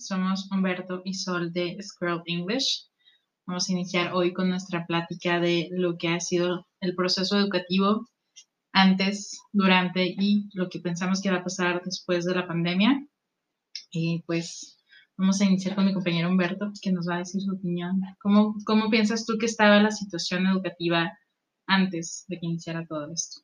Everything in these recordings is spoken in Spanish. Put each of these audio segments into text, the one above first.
somos Humberto y Sol de Scroll English. Vamos a iniciar hoy con nuestra plática de lo que ha sido el proceso educativo antes, durante y lo que pensamos que va a pasar después de la pandemia. Y pues vamos a iniciar con mi compañero Humberto, que nos va a decir su opinión. ¿Cómo, cómo piensas tú que estaba la situación educativa antes de que iniciara todo esto?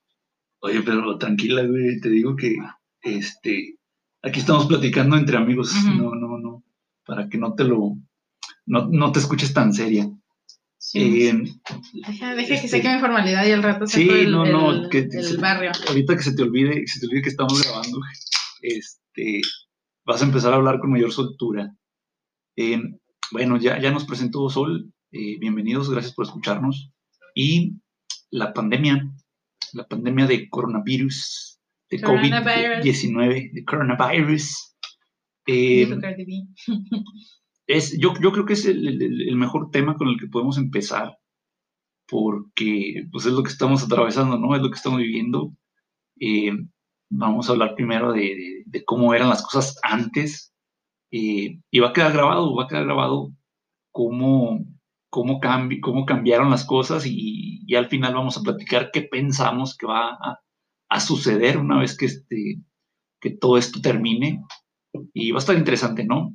Oye, pero tranquila, güey, te digo que este, aquí estamos platicando entre amigos, no, no, no, para que no te lo, no, no te escuches tan seria. Sí, eh, deja, deja que este, saque mi formalidad y al rato sí, el, no, no, que, el barrio. Ahorita que se te olvide, que se te olvide que estamos grabando, este, vas a empezar a hablar con mayor soltura. Eh, bueno, ya, ya nos presentó Sol, eh, bienvenidos, gracias por escucharnos. Y la pandemia, la pandemia de coronavirus, de COVID-19, de coronavirus. Eh, es, yo, yo creo que es el, mejor tema con el que podemos empezar, porque pues, es lo que estamos atravesando, ¿no? Es lo que estamos viviendo. Eh, vamos a hablar primero de, cómo eran las cosas antes. Eh, y va a quedar grabado, va a quedar grabado cómo, cómo, cómo cambiaron las cosas y, y, al final vamos a platicar qué pensamos que va a, a suceder una vez que, este, que todo esto termine. Y va a estar interesante, ¿no?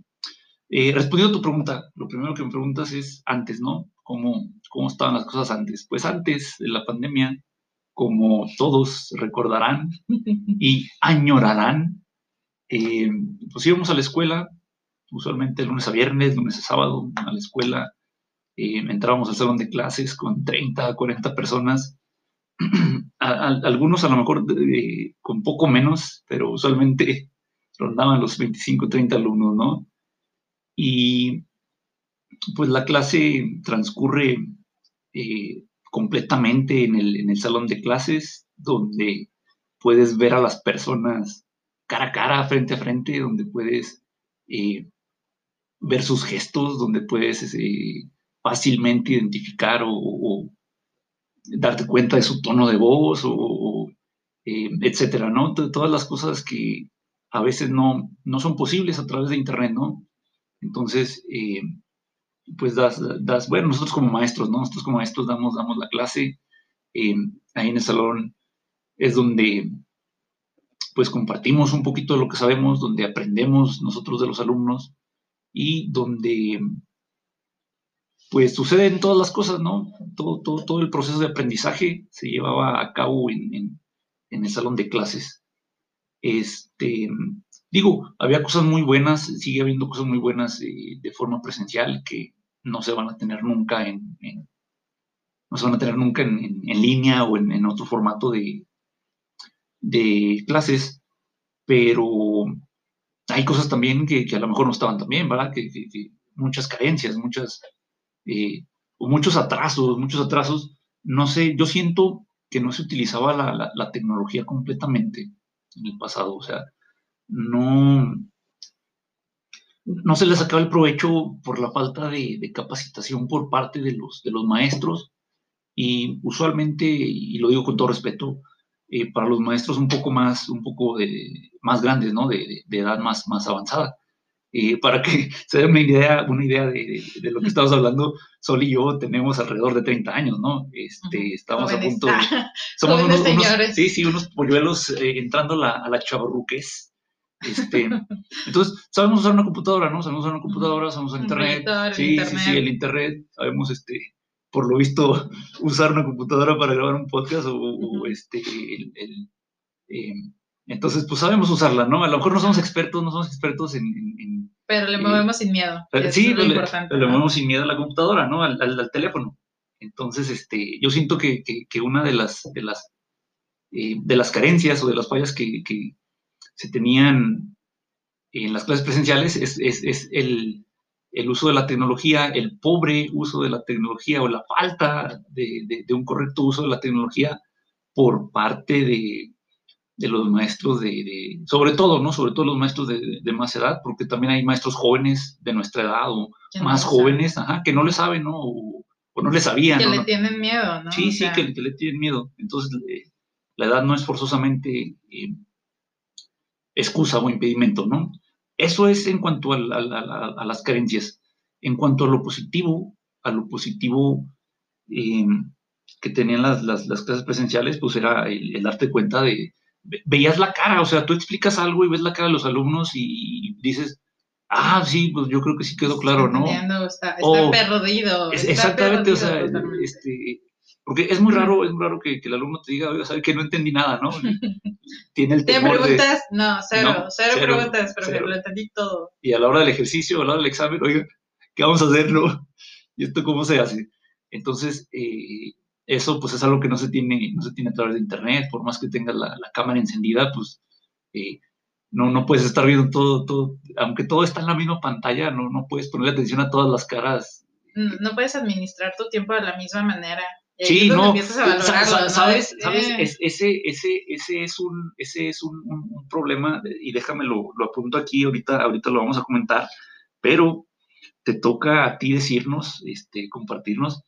Eh, respondiendo a tu pregunta, lo primero que me preguntas es antes, ¿no? ¿Cómo, ¿Cómo estaban las cosas antes? Pues antes de la pandemia, como todos recordarán y añorarán, eh, pues íbamos a la escuela, usualmente lunes a viernes, lunes a sábado, a la escuela, eh, entrábamos al salón de clases con 30, 40 personas, algunos a lo mejor con poco menos, pero usualmente rondaban los 25, 30 alumnos, ¿no? Y pues la clase transcurre eh, completamente en el, salón de clases, donde puedes ver a las personas cara a cara, frente a frente, donde puedes eh, ver sus gestos, donde puedes eh, fácilmente identificar o, darte cuenta de su tono de voz o, etcétera, ¿no? Todas las cosas que a veces no, no son posibles a través de Internet, ¿no? Entonces, eh, pues das, das, bueno, nosotros como maestros, ¿no? Nosotros como maestros damos, damos la clase, eh, ahí en el salón es donde pues compartimos un poquito de lo que sabemos, donde aprendemos nosotros de los alumnos y donde pues suceden todas las cosas, ¿no? Todo, todo, todo el proceso de aprendizaje se llevaba a cabo en, en, en el salón de clases. Este, Digo, había cosas muy buenas, sigue habiendo cosas muy buenas eh, de forma presencial que no se van a tener nunca en, no se van a tener nunca en, línea o en, otro formato de, de clases, pero hay cosas también que, a lo mejor no estaban tan bien, ¿verdad? Que, muchas carencias, muchas, eh, muchos atrasos, muchos atrasos. No sé, yo siento que no se utilizaba la, la tecnología completamente en el pasado, o sea, no, no se le sacaba el provecho por la falta de, capacitación por parte de los, de los maestros y usualmente, y lo digo con todo respeto, eh, para los maestros un poco más, un poco de, más grandes, ¿no? De, edad más, más avanzada. Eh, para que se den una idea, una idea de, lo que estamos hablando, Sol y yo tenemos alrededor de 30 años, ¿no? Este, estamos a punto de... Somos unos, sí, sí, unos polluelos eh, entrando la, a la chavarruques. Este, entonces, sabemos usar una computadora, ¿no? Sabemos usar una computadora, sabemos usar internet. sí, sí, sí, el internet. Sabemos, este, por lo visto, usar una computadora para grabar un podcast o, este, el, em, entonces, pues sabemos usarla, ¿no? A lo mejor no somos expertos, no somos expertos en... pero le movemos sin miedo. sí, le, le, movemos sin miedo a la computadora, ¿no? Al, al, teléfono. Entonces, este, yo siento que, que, que una de las, de las, eh, de las carencias o de las fallas que, que, se tenían en las clases presenciales es, el, uso de la tecnología, el pobre uso de la tecnología o la falta de, un correcto uso de la tecnología por parte de, los maestros de, sobre todo, ¿no? Sobre todo los maestros de, más edad, porque también hay maestros jóvenes de nuestra edad o más jóvenes, ajá, que no le saben, ¿no? O, no le sabían. Que le tienen miedo, ¿no? Sí, sí, que, le tienen miedo. Entonces, la edad no es forzosamente... Eh, excusa o impedimento, ¿no? Eso es en cuanto a, las carencias. En cuanto a lo positivo, a lo positivo eh, que tenían las, clases presenciales, pues era el, darte cuenta de, veías la cara, o sea, tú explicas algo y ves la cara de los alumnos y dices, ah, sí, pues yo creo que sí quedó claro, ¿no? Está, está perdido. exactamente, o sea, este, porque es muy raro, es muy raro que, el alumno te diga, oiga, sabe que no entendí nada, ¿no? Tiene el temor ¿Te preguntas? no, cero, cero, preguntas, pero lo entendí todo. Y a la hora del ejercicio, a la hora del examen, oiga, ¿qué vamos a hacer, no? ¿Y esto cómo se hace? Entonces, eh, eso pues es algo que no se tiene, no se tiene a través de internet, por más que tengas la, cámara encendida, pues eh, no, no puedes estar viendo todo, todo, aunque todo está en la misma pantalla, no, no puedes ponerle atención a todas las caras. No puedes administrar tu tiempo de la misma manera. Sí, no, sabes, sabes eh. ese, ese, ese es un, ese es un, problema, y déjame lo, lo, apunto aquí, ahorita, ahorita lo vamos a comentar, pero te toca a ti decirnos, este, compartirnos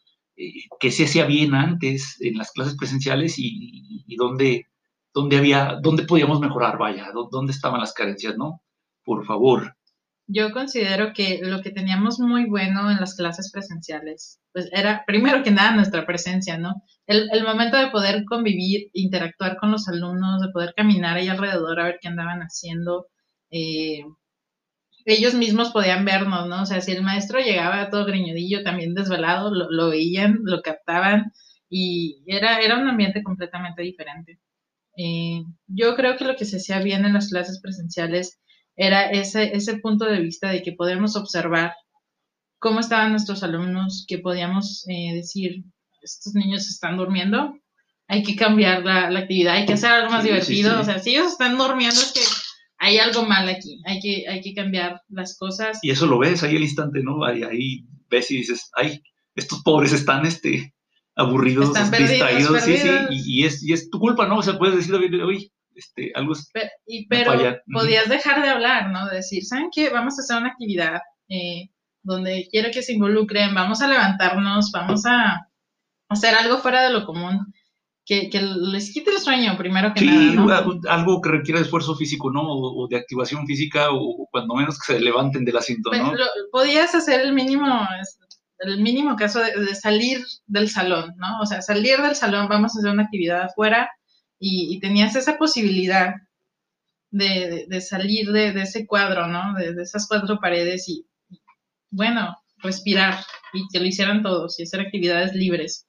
eh, qué se hacía bien antes en las clases presenciales y, dónde, dónde había, dónde podíamos mejorar, vaya, dónde estaban las carencias, ¿no? Por favor. Yo considero que lo que teníamos muy bueno en las clases presenciales, pues era primero que nada nuestra presencia, ¿no? El, momento de poder convivir, interactuar con los alumnos, de poder caminar ahí alrededor a ver qué andaban haciendo. Eh, ellos mismos podían vernos, ¿no? O sea, si el maestro llegaba todo greñudillo, también desvelado, lo, lo veían, lo captaban y era, era un ambiente completamente diferente. Eh, yo creo que lo que se hacía bien en las clases presenciales era ese, ese punto de vista de que podemos observar cómo estaban nuestros alumnos, que podíamos eh, decir, estos niños están durmiendo, hay que cambiar la, actividad, hay que hacer algo más divertido, o sea, si ellos están durmiendo es que hay algo mal aquí, hay que, hay que cambiar las cosas. Y eso lo ves ahí al instante, ¿no? Ahí, ahí ves y dices, ay, estos pobres están, este, aburridos, distraídos, sí, sí, y, es, y es tu culpa, ¿no? O sea, puedes decir, oye, este, algo es... Pero, y, pero podías dejar de hablar, ¿no? De decir, ¿saben qué? Vamos a hacer una actividad eh, donde quiero que se involucren, vamos a levantarnos, vamos a hacer algo fuera de lo común. Que, que les quite el sueño, primero que nada. ¿no? algo que requiera esfuerzo físico, ¿no? O, de activación física, o, cuando menos que se levanten del asiento, ¿no? Pues, podías hacer el mínimo, el mínimo caso de, salir del salón, ¿no? O sea, salir del salón, vamos a hacer una actividad afuera y, tenías esa posibilidad de, salir de, ese cuadro, ¿no? De, esas cuatro paredes y, bueno, respirar y que lo hicieran todos y hacer actividades libres.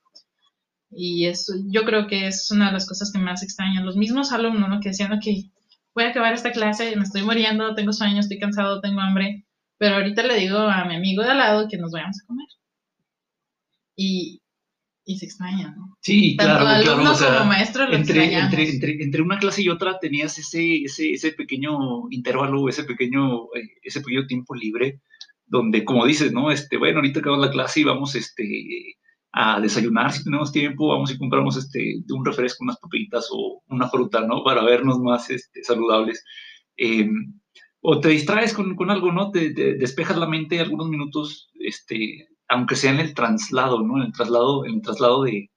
Y eso, yo creo que es una de las cosas que más extrañan los mismos alumnos, ¿no? Que decían, que voy a acabar esta clase, me estoy muriendo, tengo sueños, estoy cansado, tengo hambre, pero ahorita le digo a mi amigo de al lado que nos vayamos a comer y, y se extraña, ¿no? Sí, Tanto claro, alumno como maestro lo entre, entre, entre, entre, una clase y otra tenías ese, ese, ese pequeño intervalo, ese pequeño, eh, ese pequeño tiempo libre, donde, como dices, ¿no? Este, bueno, ahorita acabamos la clase y vamos este, a desayunar si tenemos tiempo, vamos y compramos este, un refresco, unas papelitas o una fruta, ¿no? Para vernos más este, saludables. Em, o te distraes con, con algo, ¿no? Te, te, despejas la mente algunos minutos, este, aunque sea en el traslado, ¿no? En el traslado, en el traslado de,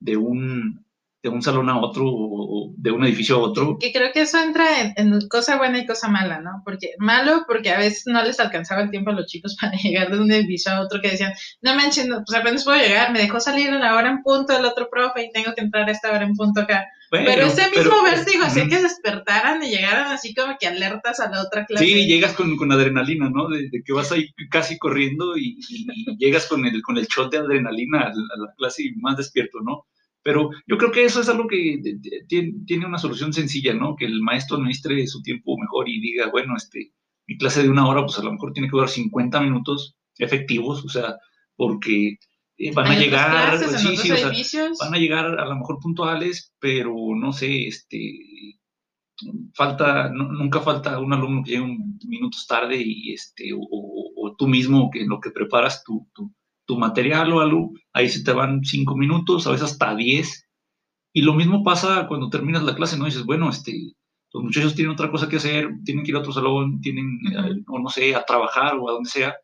de un, de un salón a otro o de un edificio a otro. Que creo que eso entra en, cosa buena y cosa mala, ¿no? Porque malo porque a veces no les alcanzaba el tiempo a los chicos para llegar de un edificio a otro que decían, no manches, no, pues apenas puedo llegar, me dejó salir a la hora en punto el otro profe y tengo que entrar a esta hora en punto acá. pero ese mismo vértigo hacía que despertaran y llegaran así como que alertas a la otra clase. Sí, llegas con, con adrenalina, ¿no? De, que vas ahí casi corriendo y, llegas con el, con el shot de adrenalina a la clase y más despierto, ¿no? Pero yo creo que eso es algo que tiene una solución sencilla, ¿no? Que el maestro administre su tiempo mejor y diga, bueno, este, mi clase de una hora, pues a lo mejor tiene que durar 50 minutos efectivos, o sea, porque eh, van a llegar, sí, sí, o sea, van a llegar a lo mejor puntuales, pero no sé, este, falta, nunca falta un alumno que llegue minutos tarde y este, o, tú mismo que en lo que preparas tu, tu, tu material o algo, ahí se te van cinco minutos, a veces hasta diez. Y lo mismo pasa cuando terminas la clase, ¿no? Dices, bueno, este, los muchachos tienen otra cosa que hacer, tienen que ir a otro salón, tienen, eh, o no sé, a trabajar o a donde sea.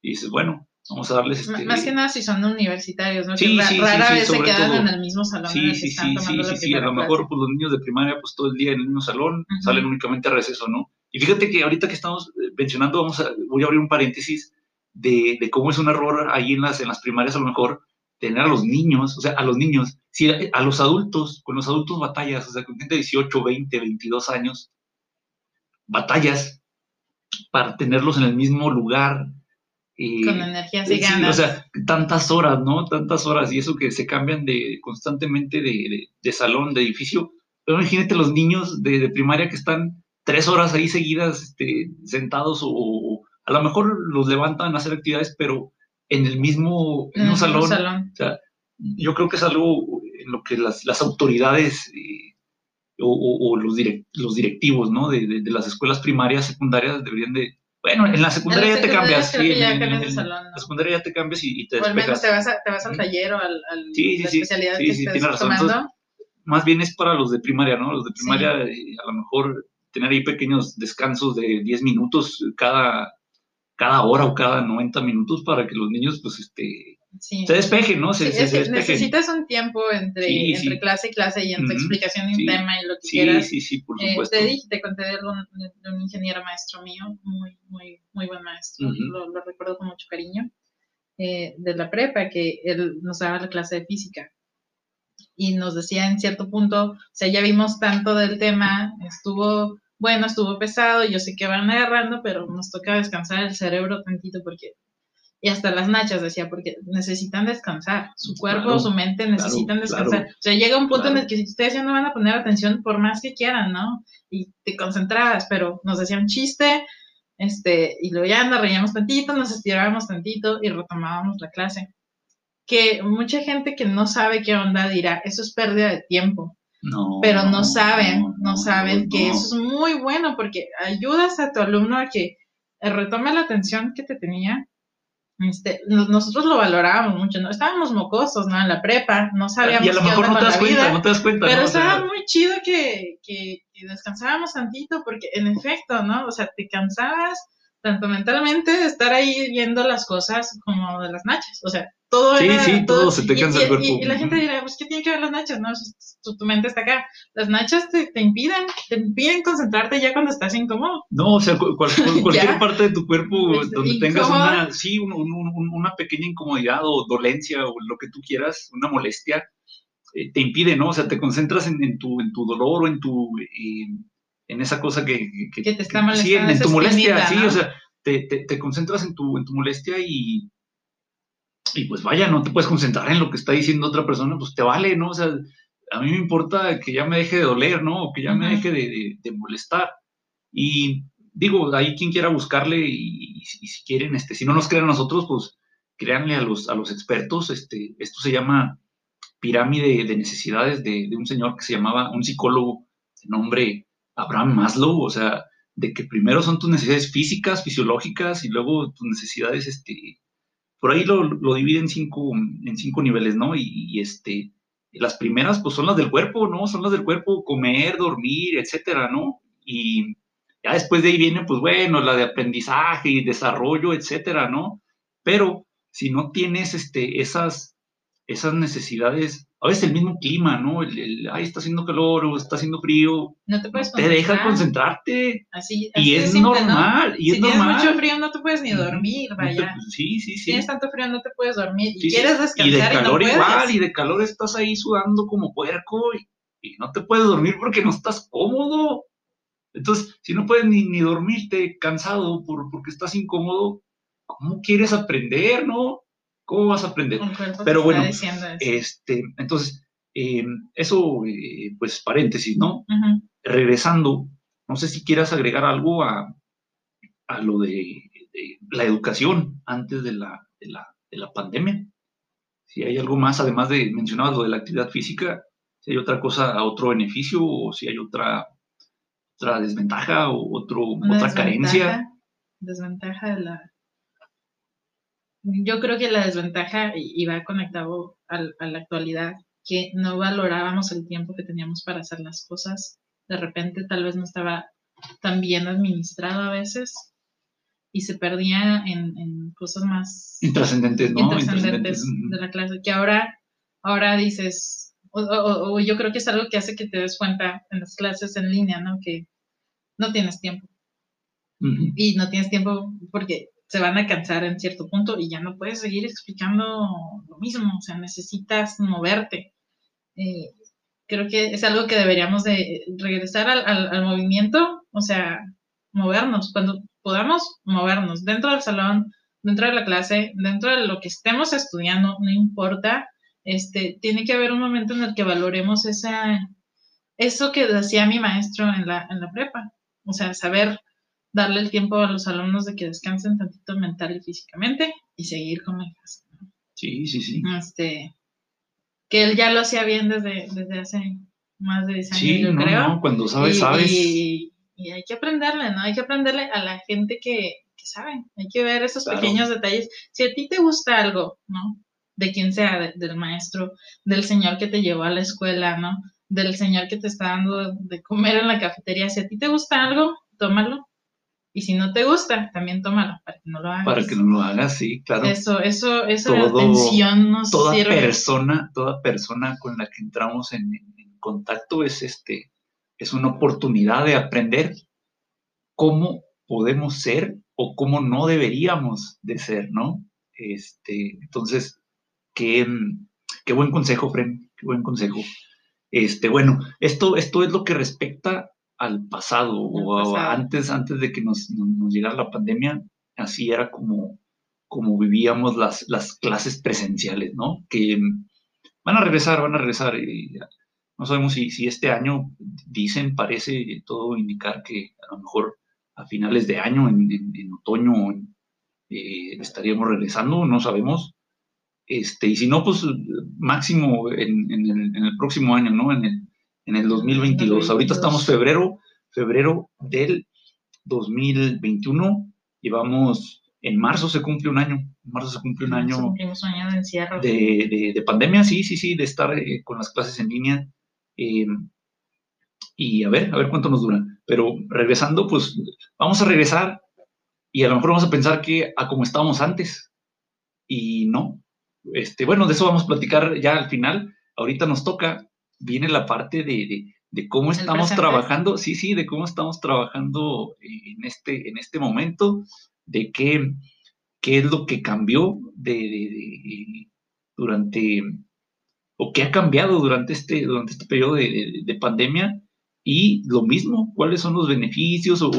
Y dices, bueno, vamos a darles este... Más que nada si son universitarios, ¿no? Sí, sí, rara vez se quedan en el mismo salón. Sí, sí, sí, sí, sí, a lo mejor pues, los niños de primaria pues todo el día en el mismo salón, salen únicamente a receso, ¿no? Y fíjate que ahorita que estamos eh, mencionando, vamos a, voy a abrir un paréntesis de, de cómo es un error ahí en las, en las primarias a lo mejor tener a los niños, o sea, a los niños, si a, los adultos, con los adultos batallas, o sea, con gente de 18, 20, 22 años, batallas para tenerlos en el mismo lugar. Eh, con energías y ganas. o sea, tantas horas, ¿no? Tantas horas, y eso que se cambian de constantemente de, de, salón, de edificio. Pero imagínate los niños de, de, primaria que están tres horas ahí seguidas este, sentados o, a lo mejor los levantan a hacer actividades, pero en el mismo, salón. O sea, yo creo que es algo en lo que las, las autoridades eh, o, los, los directivos ¿no? de, de, las escuelas primarias, secundarias deberían de... Bueno, en la secundaria ya te cambias. Sí, en, la secundaria ya te cambias y, te O al menos te vas, te vas al taller o al, al sí, sí, especialidad sí, que sí, estés razón. tomando. más bien es para los de primaria, ¿no? Los de primaria eh, a lo mejor tener ahí pequeños descansos de 10 minutos cada, cada hora o cada 90 minutos para que los niños pues este se despejen, ¿no? Se, necesitas un tiempo entre, entre clase y clase y entre explicación de un tema y lo que quieras. Sí, sí, por eh, supuesto. te dije, te conté de un, ingeniero maestro mío, muy, muy, muy buen maestro, lo, recuerdo con mucho cariño, eh, de la prepa, que él nos daba la clase de física. Y nos decía en cierto punto, o sea, ya vimos tanto del tema, estuvo bueno, estuvo pesado, yo sé que van agarrando, pero nos toca descansar el cerebro tantito porque, y hasta las nachas decía, porque necesitan descansar, su cuerpo, o su mente necesitan descansar. o sea, llega un punto en el que ustedes ya no van a poner atención por más que quieran, ¿no? Y te concentrabas, pero nos decía un chiste, este, y luego ya nos reíamos tantito, nos estirábamos tantito y retomábamos la clase. Que mucha gente que no sabe qué onda dirá, eso es pérdida de tiempo pero no saben, no, saben que eso es muy bueno porque ayudas a tu alumno a que retome la atención que te tenía. Este, nosotros lo valorábamos mucho, ¿no? Estábamos mocosos, ¿no? En la prepa, no sabíamos y a lo mejor no te das cuenta, no te das cuenta. Pero estaba muy chido que, que, que descansábamos tantito porque en efecto, ¿no? O sea, te cansabas tanto mentalmente de estar ahí viendo las cosas como de las nachas. O sea, todo sí, Sí, todo, se te cansa el cuerpo. Y, la gente dirá, pues, ¿qué tiene que ver las nachas? No, tu, mente está acá. Las nachas te, te, impiden, te impiden concentrarte ya cuando estás incómodo. No, o sea, cualquier parte de tu cuerpo donde tengas una, sí, una pequeña incomodidad o dolencia o lo que tú quieras, una molestia, eh, te impide, ¿no? O sea, te concentras en, en, tu, en tu dolor o en tu... en esa cosa que, que, te está molestando. Sí, en, tu molestia, sí, o sea, te, te, te, concentras en tu, en tu molestia y, y pues vaya, no te puedes concentrar en lo que está diciendo otra persona, pues te vale, ¿no? O sea, a mí me importa que ya me deje de doler, ¿no? O que ya me deje de, de, molestar. Y digo, ahí quien quiera buscarle y, si quieren, este, si no nos crean a nosotros, pues créanle a los, a los expertos. Este, esto se llama pirámide de necesidades de, de un señor que se llamaba, un psicólogo de nombre Abraham Maslow, o sea, de que primero son tus necesidades físicas, fisiológicas y luego tus necesidades este, por ahí lo, lo divide en cinco, en cinco niveles, ¿no? Y, este, las primeras, pues son las del cuerpo, ¿no? Son las del cuerpo, comer, dormir, etcétera, ¿no? Y ya después de ahí viene, pues bueno, la de aprendizaje y desarrollo, etcétera, ¿no? Pero si no tienes este, esas, esas necesidades a veces el mismo clima, ¿no? El, ay, está haciendo calor o está haciendo frío. No te puedes Te deja concentrarte. Así, y es normal. Y si es tienes mucho frío, no te puedes ni dormir, vaya. sí, sí, sí. Si tienes tanto frío, no te puedes dormir. Y quieres descansar. Y de calor igual, y de calor estás ahí sudando como puerco y, no te puedes dormir porque no estás cómodo. Entonces, si no puedes ni, ni dormirte cansado por, porque estás incómodo, ¿cómo quieres aprender, no? ¿Cómo vas a aprender? Pero bueno, este, entonces, eh, eso, eh, pues paréntesis, ¿no? Regresando, no sé si quieras agregar algo a, a lo de, la educación antes de la, de la, de la pandemia. Si hay algo más, además de mencionar lo de la actividad física, si hay otra cosa, otro beneficio o si hay otra, otra desventaja o otro, otra carencia. Desventaja de la, yo creo que la desventaja, y va conectado a, la actualidad, que no valorábamos el tiempo que teníamos para hacer las cosas. De repente tal vez no estaba tan bien administrado a veces y se perdía en, cosas más intrascendentes, ¿no? Intrascendentes de la clase, que ahora, ahora dices, o, yo creo que es algo que hace que te des cuenta en las clases en línea, ¿no? Que no tienes tiempo. y no tienes tiempo porque se van a cansar en cierto punto y ya no puedes seguir explicando lo mismo, o sea, necesitas moverte. Eh, creo que es algo que deberíamos de regresar al, movimiento, o sea, movernos, cuando podamos movernos dentro del salón, dentro de la clase, dentro de lo que estemos estudiando, no importa, este, tiene que haber un momento en el que valoremos esa, eso que decía mi maestro en la, en la prepa, o sea, saber darle el tiempo a los alumnos de que descansen tantito mental y físicamente y seguir con la clase. Sí, sí, sí. Este, que él ya lo hacía bien desde, desde hace más de 10 años, sí, yo no, creo. No, cuando sabes, sabes. Y, hay que aprenderle, ¿no? Hay que aprenderle a la gente que, que sabe. Hay que ver esos pequeños detalles. Si a ti te gusta algo, ¿no? De quien sea, del maestro, del señor que te llevó a la escuela, ¿no? Del señor que te está dando de comer en la cafetería. Si a ti te gusta algo, tómalo, y si no te gusta, también tómalo para que no lo hagas. Para que no lo hagas, sí, claro. Eso, eso, eso Todo, atención nos toda persona, toda persona con la que entramos en, contacto es este, es una oportunidad de aprender cómo podemos ser o cómo no deberíamos de ser, ¿no? Este, entonces, qué, qué buen consejo, Fren, qué buen consejo. Este, bueno, esto, esto es lo que respecta al pasado o antes, antes de que nos, llegara la pandemia, así era como, como vivíamos las, las clases presenciales, ¿no? Que van a regresar, van a regresar. No sabemos si, si este año, dicen, parece todo indicar que a lo mejor a finales de año, en, otoño, eh, estaríamos regresando, no sabemos. Este, y si no, pues máximo en, el, en el próximo año, ¿no? En el, en el 2022. Ahorita estamos febrero, febrero del 2021. Llevamos, en marzo se cumple un año. En marzo se cumple un año, de, de, pandemia, sí, sí, sí, de estar eh, con las clases en línea. Em, y a ver, a ver cuánto nos dura. Pero regresando, pues vamos a regresar y a lo mejor vamos a pensar que a como estábamos antes. Y no. Este, bueno, de eso vamos a platicar ya al final. Ahorita nos toca viene la parte de, cómo estamos trabajando, sí, sí, de cómo estamos trabajando en este, en este momento, de qué, qué es lo que cambió de, durante, o qué ha cambiado durante este, durante este periodo de, pandemia, y lo mismo, cuáles son los beneficios o,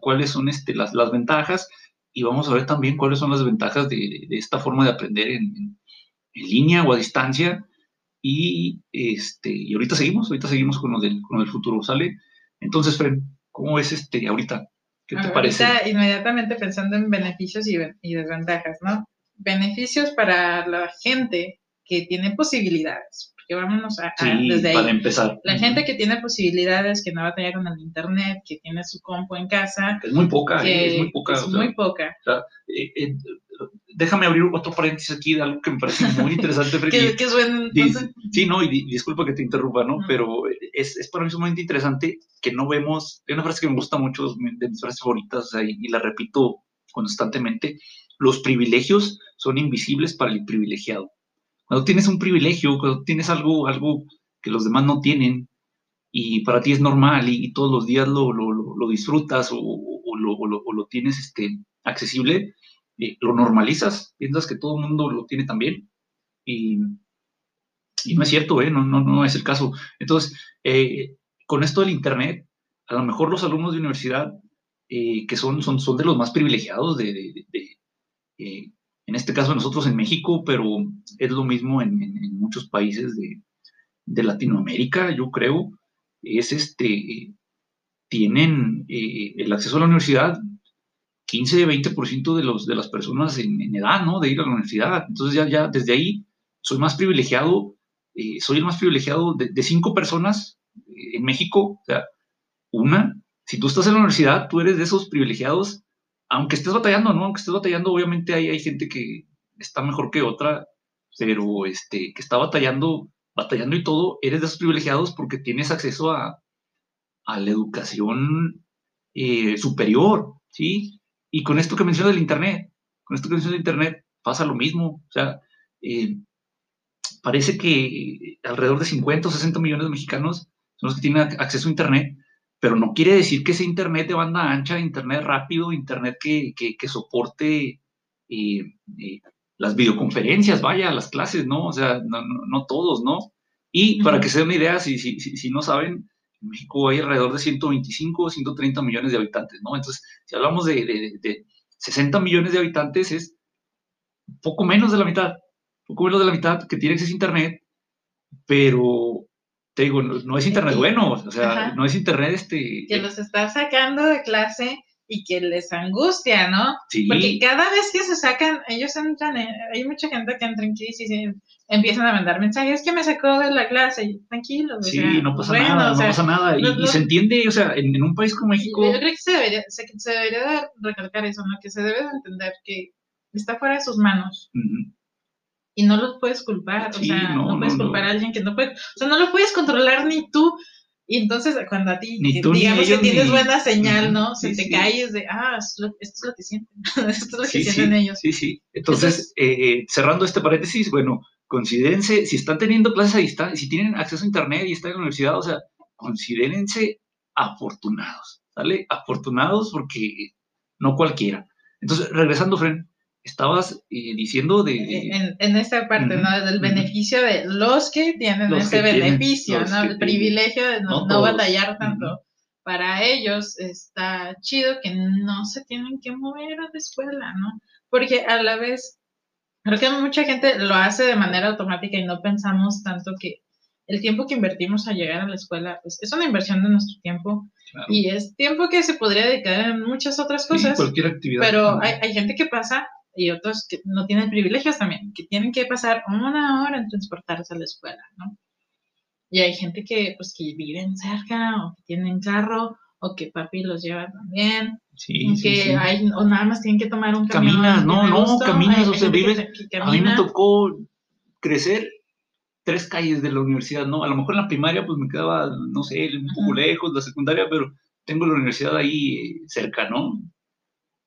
cuáles son este, las, las, ventajas, y vamos a ver también cuáles son las ventajas de, esta forma de aprender en, en línea o a distancia, y, este, y ahorita seguimos, ahorita seguimos con lo del, con el futuro, ¿sale? Entonces, Fred, ¿cómo es este ahorita? ¿Qué te parece? inmediatamente pensando en beneficios y, y desventajas, ¿no? Beneficios para la gente que tiene posibilidades, porque vámonos a, desde ahí. Para empezar. La gente que tiene posibilidades, que no va a tener con el internet, que tiene su compu en casa. Es muy poca, eh, es muy poca. Es muy poca. Eh, eh, déjame abrir otro paréntesis aquí de algo que me parece muy interesante. ¿Qué, qué suena, sí, no, y disculpa que te interrumpa, ¿no? Pero es, es, para mí sumamente interesante que no vemos, hay una frase que me gusta mucho, de mis frases favoritas, y, la repito constantemente, los privilegios son invisibles para el privilegiado. Cuando tienes un privilegio, cuando tienes algo, algo que los demás no tienen, y para ti es normal y, todos los días lo, lo, lo disfrutas o, o, lo, o, lo, tienes este, accesible, lo normalizas, piensas que todo el mundo lo tiene también y, y no es cierto, ¿eh? no, no, no es el caso. Entonces, eh, con esto del Internet, a lo mejor los alumnos de universidad, eh, que son, son, son de los más privilegiados de, en este caso nosotros en México, pero es lo mismo en, en, muchos países de, de, Latinoamérica, yo creo, es este, tienen el acceso a la universidad 15, 20% de, los, de las personas en, edad, ¿no? De ir a la universidad. Entonces ya, ya desde ahí soy más privilegiado, eh, soy el más privilegiado de, cinco personas eh, en México. O sea, una, si tú estás en la universidad, tú eres de esos privilegiados, aunque estés batallando, ¿no? Aunque estés batallando, obviamente hay, hay gente que está mejor que otra, pero este, que está batallando, batallando y todo, eres de esos privilegiados porque tienes acceso a, a la educación eh, superior, ¿sí? Y con esto que menciono del Internet, con esto que menciono del Internet, pasa lo mismo. O sea, eh, parece que alrededor de 50 o 60 millones de mexicanos son los que tienen acceso a Internet, pero no quiere decir que ese internet de banda ancha, internet rápido, internet que, que, soporte eh, eh, las videoconferencias, vaya, las clases, ¿no? O sea, no, no, todos, ¿no? Y para que se den una idea, si, si, si, no saben, en México hay alrededor de 125 o 130 millones de habitantes, ¿no? Entonces, si hablamos de, de, de 60 millones de habitantes, es poco menos de la mitad, poco menos de la mitad que tiene acceso a Internet, pero te digo, no, es Internet bueno, o sea, no es Internet este... Que los está sacando de clase y que les angustia, ¿no? Sí. Porque cada vez que se sacan, ellos entran, hay mucha gente que entra en crisis y empiezan a mandar mensajes que me sacó de la clase, tranquilo. Sí, no pasa nada, no pasa nada. Y, se entiende, o sea, en, un país como México... Yo creo que se debería, se, debería recalcar eso, ¿no? Que se debe de entender que está fuera de sus manos. Y no los puedes culpar, o sea, no, puedes culpar a alguien que no puede, o sea, no lo puedes controlar ni tú. Y entonces cuando a ti, digamos que tienes buena señal, ¿no? Se te caes de, ah, esto es lo que sienten, esto es lo que sienten ellos. Sí, sí. Entonces, eh, cerrando este paréntesis, bueno, considérense, si están teniendo clases a distancia, si tienen acceso a internet y están en la universidad, o sea, considérense afortunados, ¿sale? Afortunados porque no cualquiera. Entonces, regresando, Fren, estabas eh, diciendo de... En, esta parte, ¿no? Del beneficio de los que tienen ese beneficio, ¿no? El privilegio de no, batallar tanto. Para ellos está chido que no se tienen que mover a la escuela, ¿no? Porque a la vez, creo que mucha gente lo hace de manera automática y no pensamos tanto que el tiempo que invertimos a llegar a la escuela pues, es una inversión de nuestro tiempo y es tiempo que se podría dedicar en muchas otras cosas. Sí, cualquier actividad. Pero hay, hay, gente que pasa y otros que no tienen privilegios también, que tienen que pasar una hora en transportarse a la escuela, ¿no? Y hay gente que, pues, que viven cerca o que tienen carro o que papi los lleva también. Sí, que Hay, o nada más tienen que tomar un camión. Caminas, no, no, caminas, o sea, vives. A mí me tocó crecer tres calles de la universidad, ¿no? A lo mejor en la primaria, pues me quedaba, no sé, un poco lejos, la secundaria, pero tengo la universidad ahí cerca, ¿no?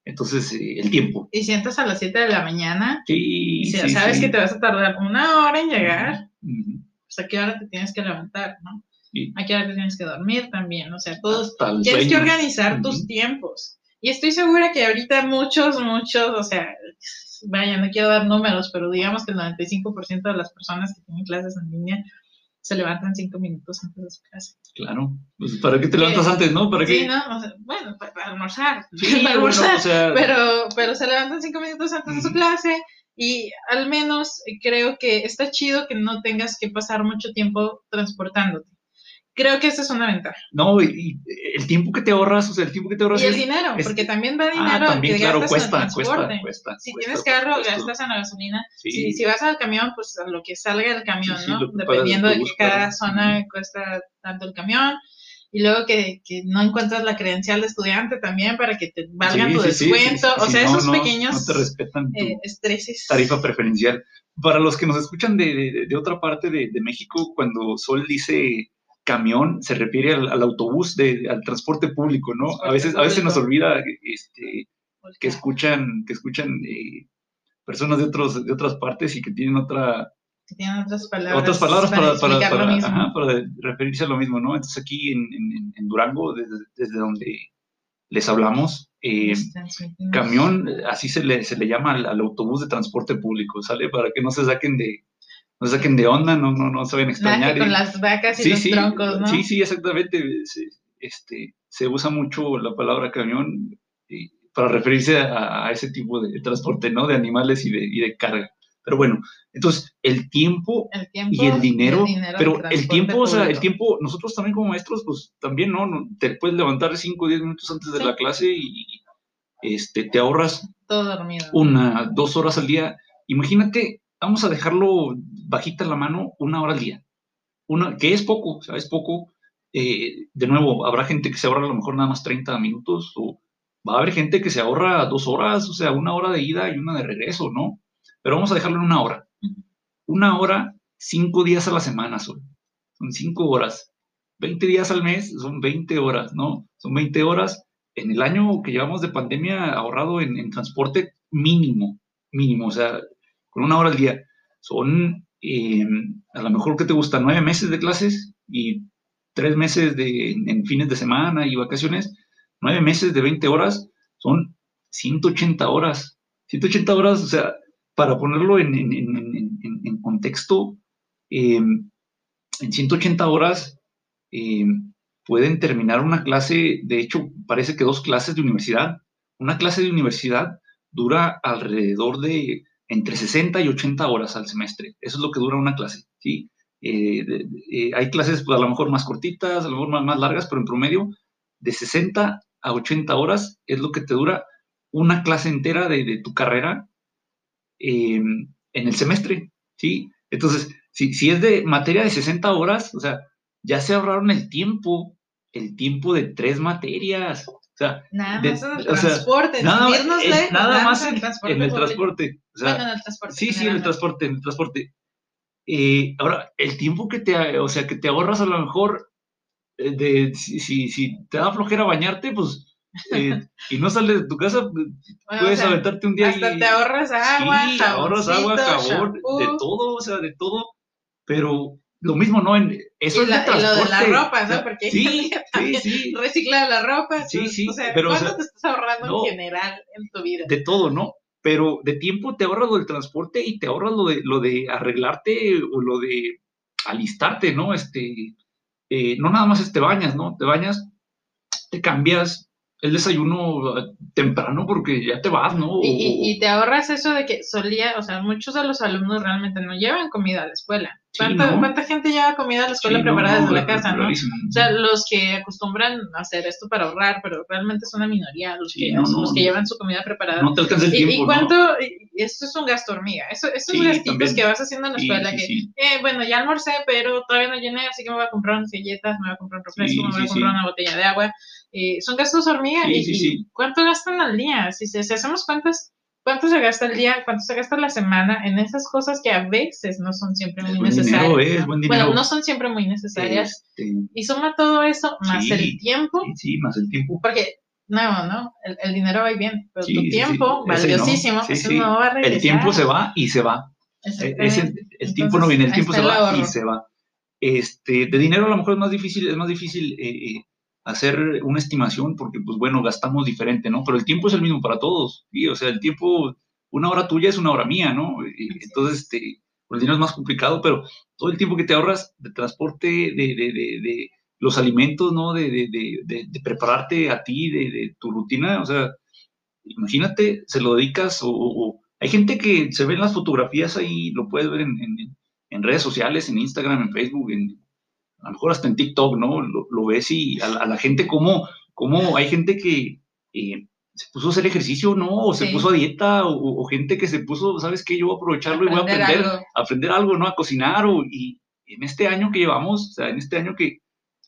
Entonces, eh, el tiempo. Y sientas a las 7 de la mañana. Sí. Y sabes que te vas a tardar una hora en llegar. Pues a qué hora te tienes que levantar, ¿no? A qué hora te tienes que dormir también. O sea, todos. Tienes que organizar tus tiempos. Y estoy segura que ahorita muchos, muchos, o sea, vaya, no quiero dar números, pero digamos que el 95% de las personas que tienen clases en línea se levantan cinco minutos antes de su clase. Claro. Pues, ¿Para qué te levantas antes, no? ¿Para qué? Sí, no, bueno, para, almorzar. Sí, para almorzar. pero, pero se levantan cinco minutos antes de su clase y al menos creo que está chido que no tengas que pasar mucho tiempo transportándote. Creo que esa es una ventaja. No, y, el tiempo que te ahorras, o sea, el tiempo que te ahorras. Y el dinero, porque también va ah, dinero. Ah, también, claro, cuesta, cuesta, cuesta, Si tienes carro, gastas en la gasolina. Si, si, vas al camión, pues a lo que salga del camión, ¿no? Dependiendo de que cada zona cuesta tanto el camión. Y luego que, que, no encuentras la credencial de estudiante también para que te valgan tu descuento. o sea, esos pequeños no te respetan eh, estreses. Tarifa preferencial. Para los que nos escuchan de, de, de otra parte de, de México, cuando Sol dice camión se refiere al, autobús, de, al transporte público, ¿no? A veces, a veces nos olvida este, que escuchan, que escuchan eh, personas de, otros, de otras partes y que tienen otra... Que tienen otras palabras. Otras palabras para, para, referirse a lo mismo, ¿no? Entonces aquí en, Durango, desde, donde les hablamos, eh, camión, así se le, se le llama al, autobús de transporte público, ¿sale? Para que no se saquen de, no saquen de onda, no, no, no saben extrañar. con las vacas y los troncos, ¿no? Sí, sí, exactamente. este, se usa mucho la palabra camión para referirse a, ese tipo de transporte, ¿no? De animales y de, y de carga. Pero bueno, entonces el tiempo, y el dinero, pero el tiempo, o sea, el tiempo, nosotros también como maestros, pues también, ¿no? Te puedes levantar 5 o 10 minutos antes de la clase y este, te ahorras Todo dormido. una, dos horas al día. Imagínate vamos a dejarlo bajita la mano una hora al día. Una, que es poco, o sea, es poco. Eh, de nuevo, habrá gente que se ahorra a lo mejor nada más 30 minutos, o va a haber gente que se ahorra dos horas, o sea, una hora de ida y una de regreso, ¿no? Pero vamos a dejarlo en una hora. Una hora, cinco días a la semana son. Son cinco horas. 20 días al mes son 20 horas, ¿no? Son 20 horas en el año que llevamos de pandemia ahorrado en, en transporte mínimo, mínimo. O sea, una hora al día. Son eh, a lo mejor que te gustan nueve meses de clases y tres meses de, en fines de semana y vacaciones, nueve meses de 20 horas, son 180 horas. 180 horas, o sea, para ponerlo en, contexto, em, en 180 horas em, pueden terminar una clase, de hecho, parece que dos clases de universidad. Una clase de universidad dura alrededor de entre 60 y 80 horas al semestre. Eso es lo que dura una clase, ¿sí? Eh, eh, hay clases pues, a lo mejor más cortitas, a lo mejor más, largas, pero en promedio de 60 a 80 horas es lo que te dura una clase entera de, tu carrera em, en el semestre, ¿sí? Entonces, si, si es de materia de 60 horas, o sea, ya se ahorraron el tiempo, el tiempo de tres materias. O sea, nada más en el transporte, nada, más en, el transporte. En el transporte. Sí, sí, en el transporte, en el transporte. Eh, ahora, el tiempo que te, o sea, que te ahorras a lo mejor, eh, de, si, si, te da flojera bañarte, pues, eh, y no sales de tu casa, puedes aventarte un día hasta te ahorras agua, sí, ahorras agua, jabón, de todo, o sea, de todo, pero lo mismo, ¿no? En, eso es de transporte. lo de la ropa, ¿no? Porque sí, sí, sí. recicla la ropa. Sí, sí. O sea, pero, ¿cuánto te estás ahorrando en general en tu vida? De todo, ¿no? pero de tiempo te ahorras lo del transporte y te ahorras lo de, lo de arreglarte o lo de alistarte, ¿no? Este, eh, no nada más te bañas, ¿no? Te bañas, te cambias, el desayuno eh, temprano porque ya te vas, ¿no? Y, te ahorras eso de que solía, o sea, muchos de los alumnos realmente no llevan comida a la escuela. ¿Cuánta, gente lleva comida a la escuela preparada desde la casa, no? O sea, los que acostumbran a hacer esto para ahorrar, pero realmente es una minoría los, que, los que llevan su comida preparada. No te alcanza el tiempo, ¿Y, cuánto? Esto es un gasto hormiga. Eso, esos gastitos que vas haciendo en la escuela que, eh, bueno, ya almorcé, pero todavía no llené, así que me voy a comprar unas galletas, me voy a comprar un refresco, me voy a comprar una botella de agua. Eh, son gastos hormiga. y, ¿Cuánto gastan al día? Si, si, hacemos cuentas, ¿cuánto se gasta al día? ¿Cuánto se gasta la semana en esas cosas que a veces no son siempre muy necesarias? bueno, no son siempre muy necesarias. Este, y suma todo eso más el tiempo. Sí, más el tiempo. Porque no, no, el, dinero va y bien, pero tu tiempo, valiosísimo, eso no va a regresar. El tiempo se va y se va. E, el, tiempo no viene, el tiempo se va y se va. Este, de dinero a lo mejor es más difícil, es más difícil eh, eh hacer una estimación porque, pues bueno, gastamos diferente, ¿no? Pero el tiempo es el mismo para todos, ¿sí? O sea, el tiempo, una hora tuya es una hora mía, ¿no? entonces, este, el dinero es más complicado, pero todo el tiempo que te ahorras de transporte, de, de, de, los alimentos, ¿no? De, prepararte a ti, de, tu rutina, o sea, imagínate, se lo dedicas o, hay gente que se ve en las fotografías ahí, lo puedes ver en, en redes sociales, en Instagram, en Facebook, en, a lo mejor hasta en TikTok, ¿no? Lo, ves y a, la gente como, como hay gente que eh, se puso a hacer ejercicio, ¿no? O se puso a dieta, o, gente que se puso, ¿sabes qué? Yo voy a aprovecharlo y voy a aprender, algo. aprender algo, ¿no? A cocinar, o, y en este año que llevamos, o sea, en este año que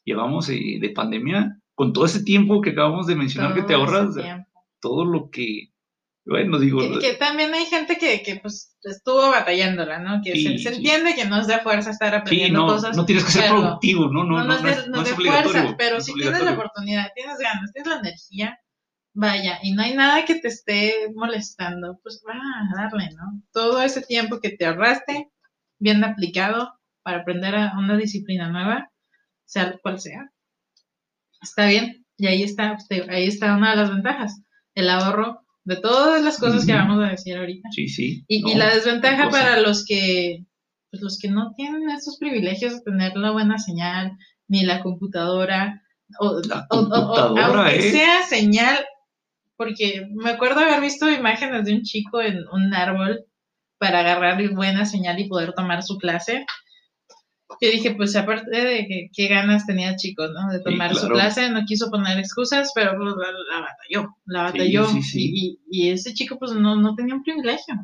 llevamos eh, de pandemia, con todo ese tiempo que acabamos de mencionar que te ahorras, todo lo que bueno, digo. Que, también hay gente que, que, pues estuvo batallándola, ¿no? Que se, entiende que no es de fuerza estar aprendiendo cosas. No tienes que ser productivo, ¿no? No, no, no, es, de, fuerza, pero si tienes la oportunidad, tienes ganas, tienes la energía, vaya, y no hay nada que te esté molestando, pues va a darle, ¿no? Todo ese tiempo que te ahorraste, bien aplicado para aprender a una disciplina nueva, sea cual sea. Está bien, y ahí está, ahí está una de las ventajas, el ahorro de todas las cosas que vamos a decir ahorita. Sí, sí. Y, la desventaja para los que, pues los que no tienen esos privilegios de tener la buena señal, ni la computadora, o, la computadora, aunque ¿eh? sea señal, porque me acuerdo haber visto imágenes de un chico en un árbol para agarrar buena señal y poder tomar su clase. Yo dije, pues aparte de que qué ganas tenía chico, ¿no? De tomar su clase, no quiso poner excusas, pero pues, la, batalló, la batalló. y, y, ese chico pues no, no tenía un privilegio.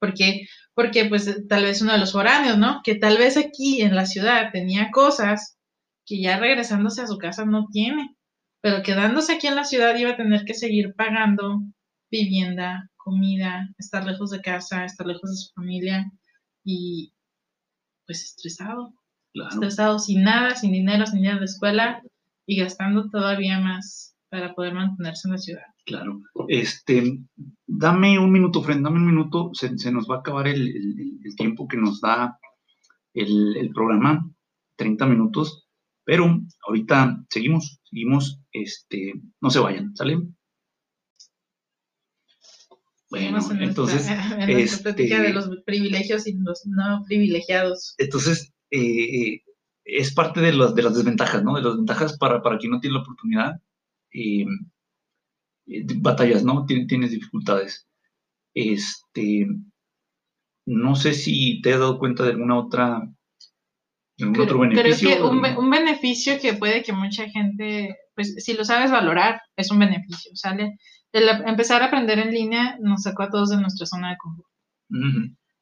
Porque, porque pues tal vez uno de los foráneos, ¿no? Que tal vez aquí en la ciudad tenía cosas que ya regresándose a su casa no tiene, pero quedándose aquí en la ciudad iba a tener que seguir pagando vivienda, comida, estar lejos de casa, estar lejos de su familia y, pues estresado. Estresado sin nada, sin dinero, sin dinero de escuela y gastando todavía más para poder mantenerse en la ciudad. Claro. Este, dame un minuto, Fred, dame un minuto. Se, nos va a acabar el, tiempo que nos da el, programa, 30 minutos, Pero ahorita seguimos, seguimos, este, no se vayan, ¿sale? Bueno, entonces. este, de los privilegios y los no privilegiados. Entonces, eh, es parte de, las de las desventajas, ¿no? De las ventajas para, para quien no tiene la oportunidad. Eh, batallas, ¿no? Tienes, dificultades. Este. No sé si te has dado cuenta de alguna otra. Algún otro beneficio. Creo que un, un beneficio que puede que mucha gente, pues si lo sabes valorar, es un beneficio, ¿sale? El empezar a aprender en línea nos sacó a todos de nuestra zona de confort.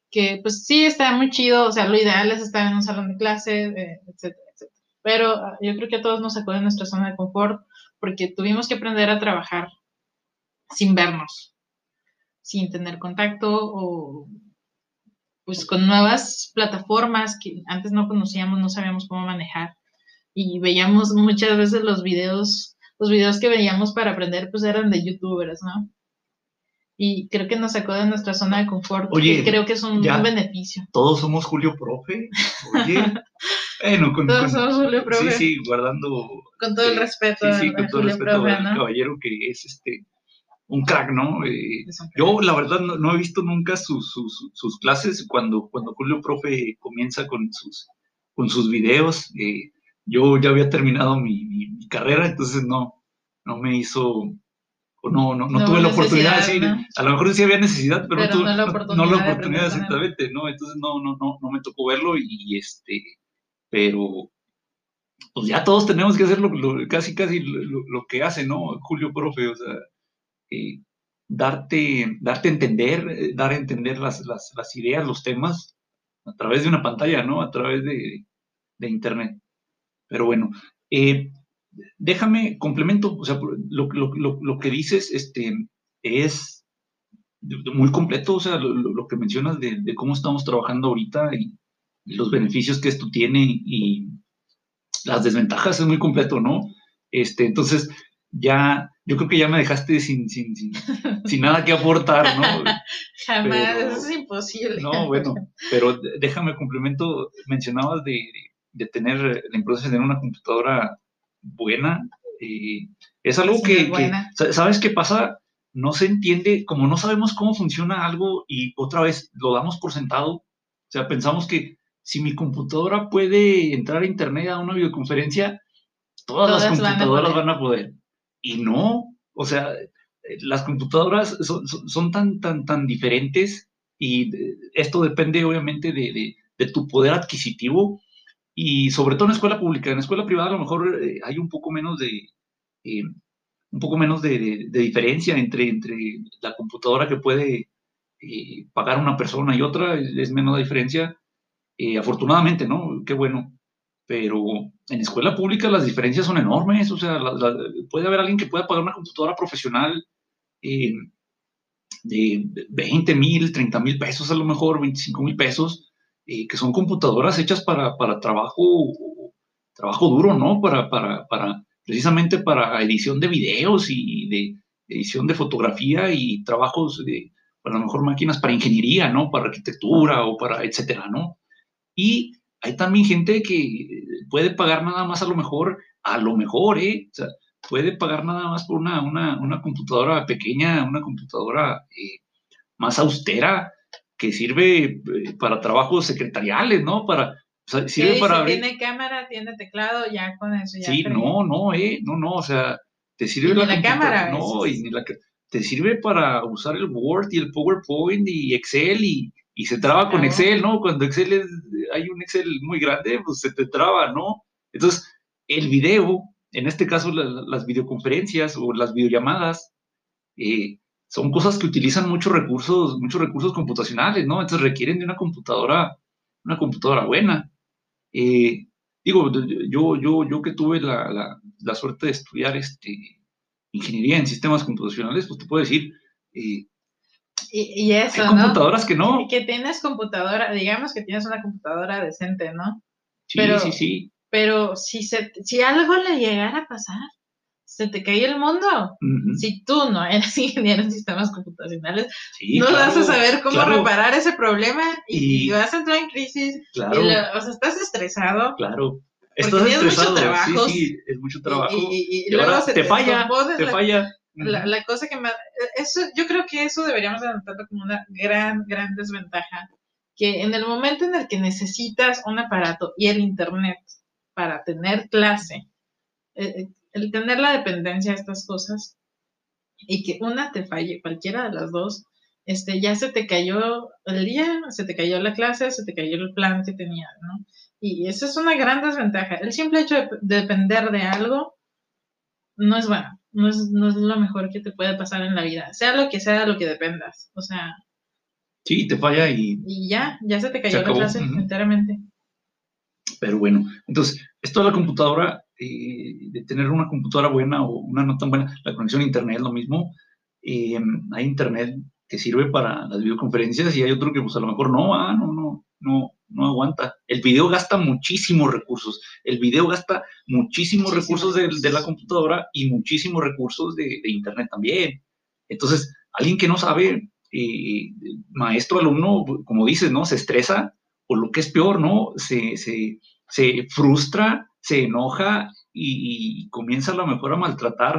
Que pues sí, está muy chido, o sea, lo ideal es estar en un salón de clase, eh, etcétera, etcétera. Pero ah, yo creo que a todos nos sacó de nuestra zona de confort porque tuvimos que aprender a trabajar sin vernos, sin tener contacto o pues con nuevas plataformas que antes no conocíamos, no sabíamos cómo manejar y veíamos muchas veces los videos los videos que veíamos para aprender pues eran de youtubers, ¿no? Y creo que nos sacó de nuestra zona de confort. Oye, creo que es un, beneficio. Todos somos Julio Profe. Oye. bueno, con, todos somos Julio Profe. Sí, sí, guardando. Con todo el respeto. Sí, sí, con todo el respeto al caballero que es este un crack, ¿no? Eh, yo, la verdad, no, he visto nunca sus, sus, sus, clases cuando, cuando Julio Profe comienza con sus, con sus videos. Eh, yo ya había terminado mi, carrera, entonces no, no me hizo, o no, no, no, tuve la oportunidad de decir, a lo mejor sí había necesidad, pero, no, tuve, no, la oportunidad, exactamente, ¿no? Entonces no, no, no, no me tocó verlo y, este, pero pues ya todos tenemos que hacer lo, casi, casi lo, que hace, ¿no? Julio Profe, o sea, eh, darte, darte a entender, eh, dar a entender las, las, las, ideas, los temas a través de una pantalla, ¿no? A través de, de internet. Pero bueno, eh, déjame, complemento, o sea, lo, que dices este, es muy completo, o sea, lo, que mencionas de, cómo estamos trabajando ahorita y, los beneficios que esto tiene y las desventajas es muy completo, ¿no? Este, entonces, ya, yo creo que ya me dejaste sin, sin, sin, nada que aportar, ¿no? Jamás, eso es imposible. No, bueno, pero déjame complemento, mencionabas de de tener, la importancia de tener una computadora buena. Eh, es algo que, ¿sabes qué pasa? No se entiende, como no sabemos cómo funciona algo y otra vez lo damos por sentado, o sea, pensamos que si mi computadora puede entrar a internet a una videoconferencia, todas, las computadoras van a, poder. Y no, o sea, las computadoras son, tan, tan, tan diferentes y esto depende obviamente de, de tu poder adquisitivo y sobre todo en escuela pública. En escuela privada a lo mejor eh, hay un poco menos de, eh, un poco menos de, diferencia entre, entre la computadora que puede eh, pagar una persona y otra, es menos la diferencia. afortunadamente, ¿no? Qué bueno. Pero en escuela pública las diferencias son enormes, o sea, puede haber alguien que pueda pagar una computadora profesional de 20 mil, 30 mil pesos a lo mejor, 25 mil pesos, eh, que son computadoras hechas para, para, trabajo, trabajo duro, ¿no? Para, para, para, precisamente para edición de videos y de edición de fotografía y trabajos de, a lo mejor máquinas para ingeniería, ¿no? Para arquitectura o para, etcétera, ¿no? Y hay también gente que puede pagar nada más a lo mejor, a lo mejor, ¿eh? O sea, puede pagar nada más por una, una, una computadora pequeña, una computadora eh, más austera, que sirve eh, para trabajos secretariales, ¿no? Para, sirve para... tiene cámara, tiene teclado, ya con eso. Ya sí, no, no, eh, no, no, o sea, te sirve la, cámara. No, y ni la, te sirve para usar el Word y el PowerPoint y Excel y, y se traba con Excel, ¿no? Cuando Excel es, hay un Excel muy grande, pues se te traba, ¿no? Entonces, el video, en este caso las videoconferencias o las videollamadas, eh, son cosas que utilizan muchos recursos, muchos recursos computacionales, ¿no? Entonces requieren de una computadora, una computadora buena. Eh, digo, yo, yo, yo que tuve la, suerte de estudiar este, ingeniería en sistemas computacionales, pues te puedo decir, eh, y, eso, hay computadoras que no. Que tienes computadora, digamos que tienes una computadora decente, ¿no? Sí, sí, sí. Pero si, se, si algo le llegara a pasar, se te cae el mundo. Si tú no eres ingeniero en sistemas computacionales, no vas a saber cómo reparar ese problema y, vas a entrar en crisis. Claro. o sea, estás estresado. Claro. estás tienes mucho estresado. trabajo. Sí, sí, es mucho trabajo. Y, y- y Y luego se te falla, te la- falla. La, la cosa que más, eso, yo creo que eso deberíamos anotarlo como una gran, gran desventaja, que en el momento en el que necesitas un aparato y el internet para tener clase, eh, eh, el tener la dependencia de estas cosas y que una te falle, cualquiera de las dos, este, ya se te cayó el día, se te cayó la clase, se te cayó el plan que tenías, ¿no? Y eso es una gran desventaja. El simple hecho de, de depender de algo no es bueno, no es, no es lo mejor que te puede pasar en la vida, sea lo que sea de lo que dependas. O sea, Sí, te falla y y ya, ya se te Se cayó la acabó, clase ujú. enteramente. Pero bueno, entonces, esto de la computadora, eh, de tener una computadora buena o una no tan buena, la conexión a internet, lo mismo. eh, hay internet que sirve para las videoconferencias y hay otro que pues a lo mejor no, ah, no, no, no, no aguanta. El video gasta muchísimos recursos. El video gasta muchísimos recursos de, de la computadora y muchísimos recursos de, de internet también. Entonces, alguien que no sabe, eh, maestro, alumno, como dices, ¿no? Se estresa o lo que es peor, ¿no? Se, se, se frustra, se enoja y, y comienza a lo mejor a maltratar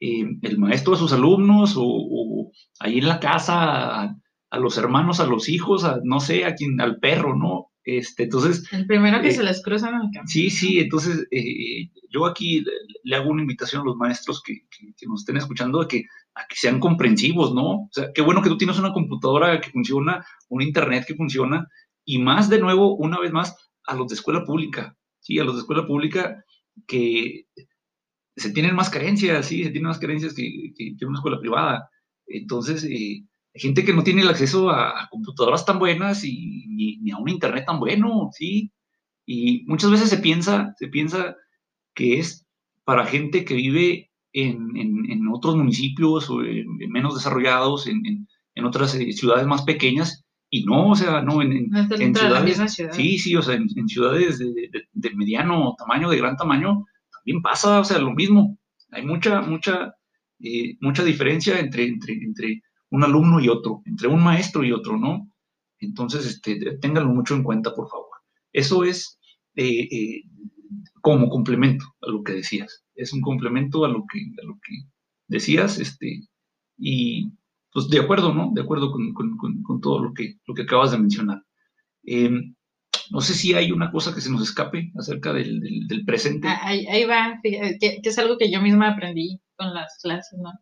eh, el maestro a sus alumnos o, o ahí en la casa a, a los hermanos, a los hijos, a, no sé, a quien, al perro, ¿no? Este, entonces, El primero que Eh, se les cruza en el. Sí, sí, entonces eh, yo aquí le, le hago una invitación a los maestros que, que- que nos estén escuchando a que, a que sean comprensivos, ¿no? O sea, qué bueno que tú tienes una computadora que funciona, un internet que funciona, y más de nuevo, una vez más, a los de escuela pública, ¿sí? A los de escuela pública que se tienen más carencias, sí, se tienen más carencias que, que- que una escuela privada. Entonces, eh, hay gente que no tiene el acceso a, computadoras tan buenas y ni, a un internet tan bueno, ¿sí? Y muchas veces se piensa, se piensa que es para gente que vive en, en- otros municipios o en, en menos desarrollados, en otras eh, ciudades más pequeñas, y no, o sea, no, en, en- No ciudades- ciudad. sí, sí, o sea, en, en ciudades de, de- de mediano tamaño, de gran tamaño, también pasa, o sea, lo mismo. Hay mucha, mucha, eh, mucha diferencia entre, entre, entre un alumno y otro, entre un maestro y otro, ¿no? Entonces, este, ténganlo mucho en cuenta, por favor. Eso es eh, eh, como complemento a lo que decías. Es un complemento a lo que, a lo que decías, este, y pues de acuerdo, ¿no? De acuerdo con, con- con- con todo lo que, lo que acabas de mencionar. Eh, no sé si hay una cosa que se nos escape acerca del, del- del presente. Ah, Ahí, ahí va, fíjate, que, que es algo que yo misma aprendí con las clases, ¿no?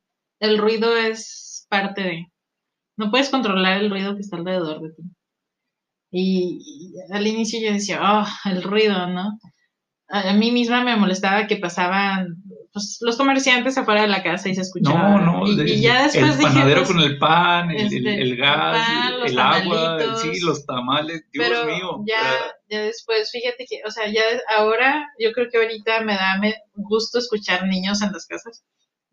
El ruido es parte de... No puedes controlar el ruido que está alrededor de ti. Y, y al inicio yo decía, oh, el ruido, ¿no? A, a mí misma me molestaba que pasaban pues, los comerciantes afuera de la casa y se escuchaba. No, no, y, de- y ya después el dije, panadero pues, con el pan, el, este, el gas, el pan, los el agua, sí, los tamales, Dios pero mío. ya, ya después, fíjate que, o sea, ya ahora, yo creo que ahorita me da me- gusto escuchar niños en las casas,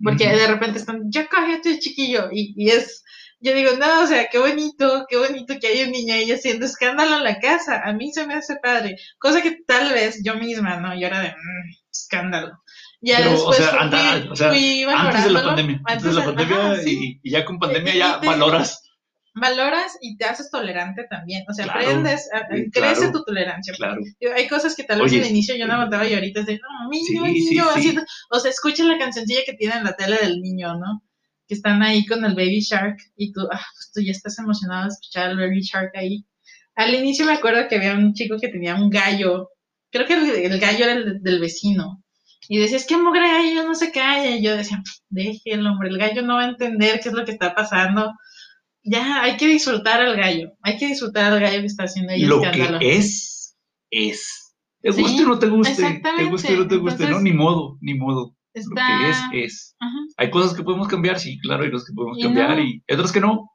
porque de repente están, ya cállate, chiquillo, y, y es, yo digo, no, o sea, qué bonito, qué bonito que hay un niño ahí haciendo escándalo en la casa, a mí se me hace padre, cosa que tal vez yo misma, ¿no? Yo era de, "Mm, escándalo. Ya Pero, o después sea, fui, anda, o sea, fui antes de la pandemia, antes de la ajá, pandemia sí y, ya con pandemia ya te- valoras. valoras y te haces tolerante también. O sea, Claro, aprendes, crece claro, tu tolerancia. Claro. Hay cosas que tal vez al inicio yo no aguantaba y ahorita es de, no, niño, Sí, niño, sí, o sea, escucha la cancioncilla que tiene en la tele del niño, ¿no? Que están ahí con el Baby Shark y tú, ah, pues tú ya estás emocionado de escuchar al Baby Shark ahí. Al inicio me acuerdo que había un chico que tenía un gallo, creo que el, el gallo era el del vecino. Y decía, es que mugre gallo no se calla. Y yo decía, déjelo, hombre, el gallo no va a entender qué es lo que está pasando. Ya, hay que disfrutar al gallo. Hay que disfrutar al gallo que está haciendo ahí Lo escándalo. que es, es. Te Sí, guste o no te guste, te guste o no te guste, no, Entonces, ni modo, ni modo. Está... Lo que es, es. Ajá. Hay cosas que podemos cambiar, sí, claro, hay cosas que podemos Y cambiar no. y otras que no.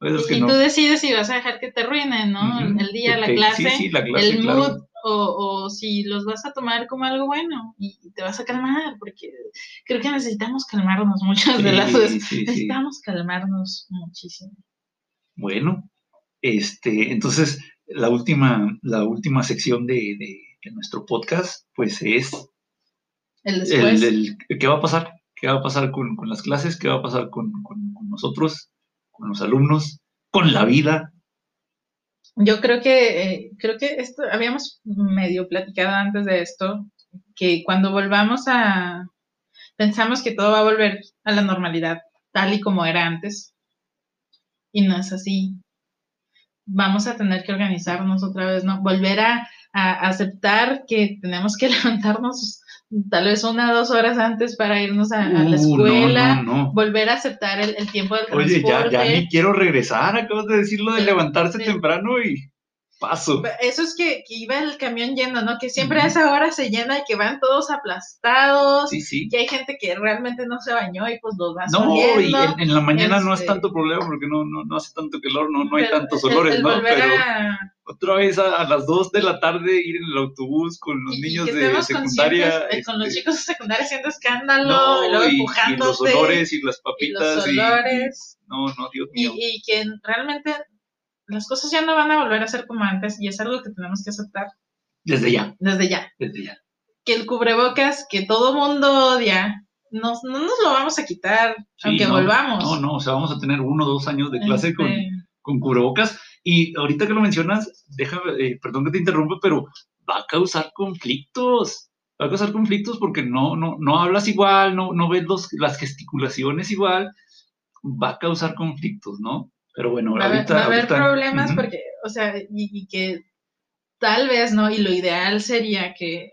Otras Y, que y no. tú decides si vas a dejar que te arruinen, ¿no? Ujú. El día, la clase, Sí, sí, la clase, el claro. mood, o, o si los vas a tomar como algo bueno y te vas a calmar, porque creo que necesitamos calmarnos muchas de las veces. Sí, sí, sí. Necesitamos calmarnos muchísimo. Bueno, este, entonces la última, la última sección de, de- de nuestro podcast, pues es El después. el, el- qué va a pasar, qué va a pasar con, con las clases, qué va a pasar con, con- con nosotros, con los alumnos, con la vida. Yo creo que, eh, creo que esto, habíamos medio platicado antes de esto, que cuando volvamos a, pensamos que todo va a volver a la normalidad, tal y como era antes, y no es así. Vamos a tener que organizarnos otra vez, ¿no? Volver a, aceptar que tenemos que levantarnos tal vez una o dos horas antes para irnos a, la uh, escuela, volver a aceptar el, tiempo del transporte. Oye, ya, ya ni quiero regresar, acabas de decirlo de levantarse temprano y paso. Eso es que, iba el camión lleno, ¿no? Que siempre a esa hora se llena y que van todos aplastados. Sí, sí. Que hay gente que realmente no se bañó y pues los va No, y en, la mañana no es este tanto problema porque no, no, no hace tanto calor, no, no hay tantos olores, ¿no? Pero otra vez a, las 2 de la tarde ir en el autobús con los niños de secundaria. Eh, con los este chicos de secundaria haciendo escándalo, y luego empujándote. Y los olores y las papitas. Y los olores. no, no, Dios mío. y que realmente las cosas ya no van a volver a ser como antes y es algo que tenemos que aceptar. Desde ya. Desde ya. Desde ya. Que el cubrebocas que todo mundo odia, no, no nos lo vamos a quitar, aunque volvamos. No, no, o sea, vamos a tener uno o dos años de clase con, este. con, cubrebocas. Y ahorita que lo mencionas, déjame, eh, perdón que te interrumpa, pero va a causar conflictos. Va a causar conflictos porque no, no, no hablas igual, no, no ves los, las gesticulaciones igual. Va a causar conflictos, ¿no? Pero bueno, va, ahorita, va a haber problemas porque, o sea, y, que tal vez, ¿no? Y lo ideal sería que,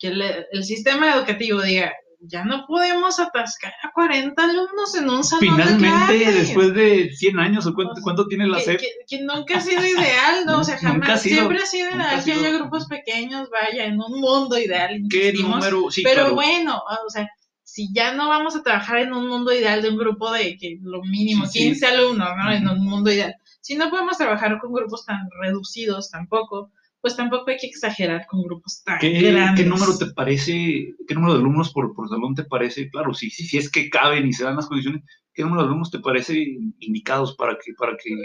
el, sistema educativo diga, ya no podemos atascar a 40 alumnos en un salón Finalmente, después de 100 años, ¿o cuánto, tiene la SEP? Que, nunca ha sido ideal, ¿no? O sea, jamás, siempre ha sido ideal que haya grupos pequeños, vaya, en un mundo ideal. ¿Qué número? Sí, pero bueno, o sea, si ya no vamos a trabajar en un mundo ideal de un grupo de que lo mínimo 15 alumnos, ¿no? En un mundo ideal. Si no podemos trabajar con grupos tan reducidos tampoco, pues tampoco hay que exagerar con grupos tan grandes. ¿Qué número te parece, qué número de alumnos por, por salón te parece? Claro, si, si, si es que caben y se dan las condiciones, ¿qué número de alumnos te parece indicados para que, para que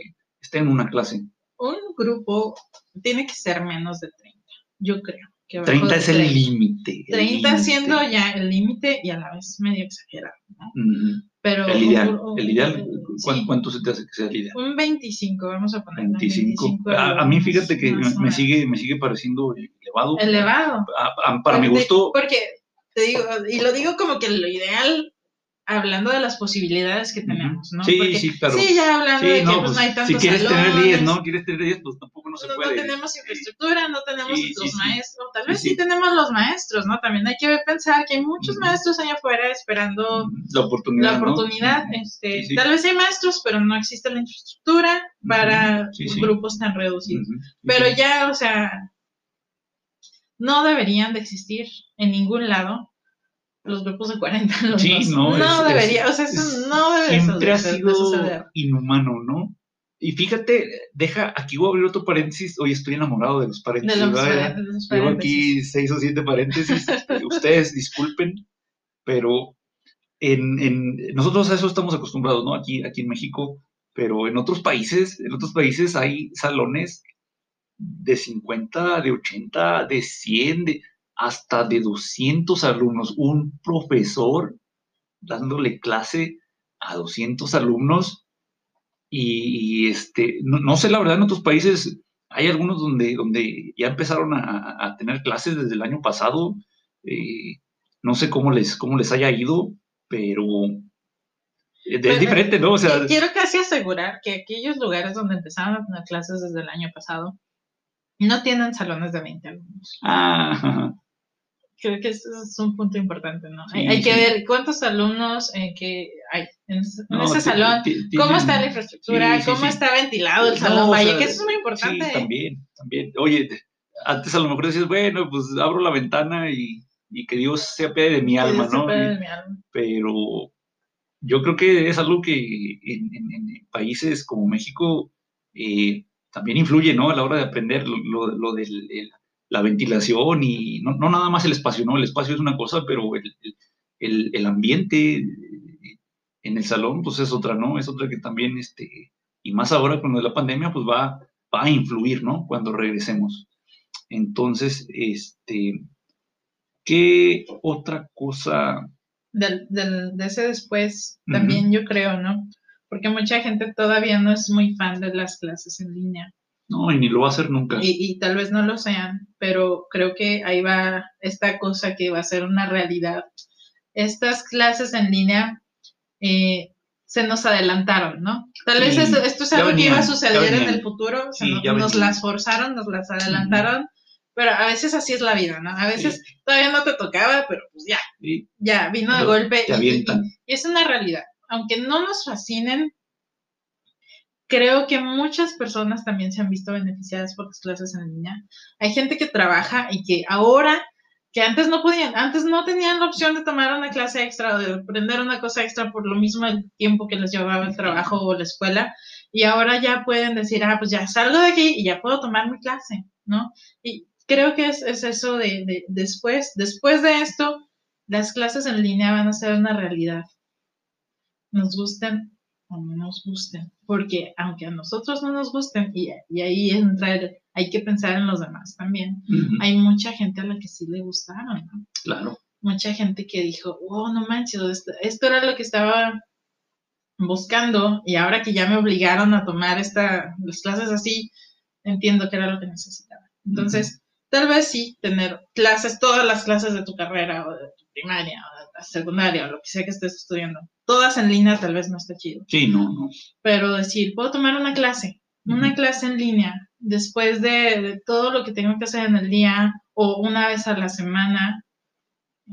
estén en una clase? Un grupo tiene que ser menos de 30, yo creo. 30 es el límite. 30 siendo ya el límite y a la vez medio exagerado, ¿no? Pero, el ideal, el ideal ¿cuánto, se te hace que sea el ideal? Un 25, vamos a poner. 25. a, mí fíjate que me, sigue, me sigue pareciendo elevado. Elevado. para mi gusto. Porque, te digo, y lo digo como que lo ideal hablando de las posibilidades que tenemos, ¿no? Sí, sí, claro. Sí, ya hablando de que pues, pues, no hay tantos Si quieres tener 10, ¿no? Quieres tener 10, pues tampoco no se puede. No tenemos infraestructura, no tenemos los maestros, tal vez sí. tenemos los maestros, ¿no? También hay que pensar que hay muchos maestros allá afuera esperando la oportunidad. La oportunidad, este, tal vez hay maestros, pero no existe la infraestructura para grupos tan reducidos. Pero ya, o sea, no deberían de existir en ningún lado los grupos de 40 sí, no, no debería, o sea, eso no debería Siempre ha sido inhumano, ¿no? Y fíjate, deja, aquí voy a abrir otro paréntesis. Hoy estoy enamorado de los paréntesis. De los, Llevo aquí seis o siete paréntesis. Ustedes disculpen, pero en, en, nosotros a eso estamos acostumbrados, ¿no? Aquí, aquí en México, pero en otros países, en otros países hay salones de 50, de 80, de 100, de, hasta de 200 alumnos, un profesor dándole clase a 200 alumnos y, este, no, sé la verdad en otros países hay algunos donde, donde ya empezaron a, tener clases desde el año pasado, eh, no sé cómo les, cómo les haya ido, pero es diferente, ¿no? O sea, quiero casi asegurar que aquellos lugares donde empezaron a tener clases desde el año pasado no tienen salones de 20 alumnos. Ah, creo que eso es un punto importante, ¿no? hay, que ver cuántos alumnos eh, que hay en, ese salón, cómo está la infraestructura, cómo está ventilado el salón, vaya, que eso es muy importante. Sí, también, también. Oye, antes a lo mejor decías, bueno, pues abro la ventana y, y que Dios se apiade de mi alma, ¿no? De mi alma. Pero yo creo que es algo que en, en, países como México eh, también influye, ¿no? A la hora de aprender lo, lo del la ventilación y no, no, nada más el espacio, ¿no? El espacio es una cosa, pero el, el, el, ambiente en el salón, pues es otra, ¿no? Es otra que también, este, y más ahora con la pandemia, pues va, va a influir, ¿no? Cuando regresemos. Entonces, este, ¿qué otra cosa? Del, del, de ese después, también yo creo, ¿no? Porque mucha gente todavía no es muy fan de las clases en línea. No, y ni lo va a hacer nunca. Y, tal vez no lo sean, pero creo que ahí va esta cosa que va a ser una realidad. Estas clases en línea eh, se nos adelantaron, ¿no? Tal vez esto, es algo que iba a suceder en el futuro, nos, las forzaron, nos las adelantaron, pero a veces así es la vida, ¿no? A veces todavía no te tocaba, pero pues ya, ya vino de golpe y, es una realidad. Aunque no nos fascinen, creo que muchas personas también se han visto beneficiadas por las clases en línea. Hay gente que trabaja y que ahora que antes no podían, antes no tenían la opción de tomar una clase extra o de aprender una cosa extra por lo mismo el tiempo que les llevaba el trabajo o la escuela, y ahora ya pueden decir, ah, pues ya salgo de aquí y ya puedo tomar mi clase, ¿no? Y creo que es, eso de, de, después, después de esto, las clases en línea van a ser una realidad. Nos gusten o no nos gusten, porque aunque a nosotros no nos gusten, y, y ahí entra el, hay que pensar en los demás también. Hay mucha gente a la que sí le gustaron, ¿no? Claro. Mucha gente que dijo, oh, no manches, esto, era lo que estaba buscando y ahora que ya me obligaron a tomar esta, las clases así, entiendo que era lo que necesitaba. Entonces, tal vez sí, tener clases, todas las clases de tu carrera o de tu primaria la secundaria o lo que sea que estés estudiando, todas en línea tal vez no está chido. Sí, no, no. Pero decir, puedo tomar una clase, una clase en línea después de, todo lo que tengo que hacer en el día o una vez a la semana,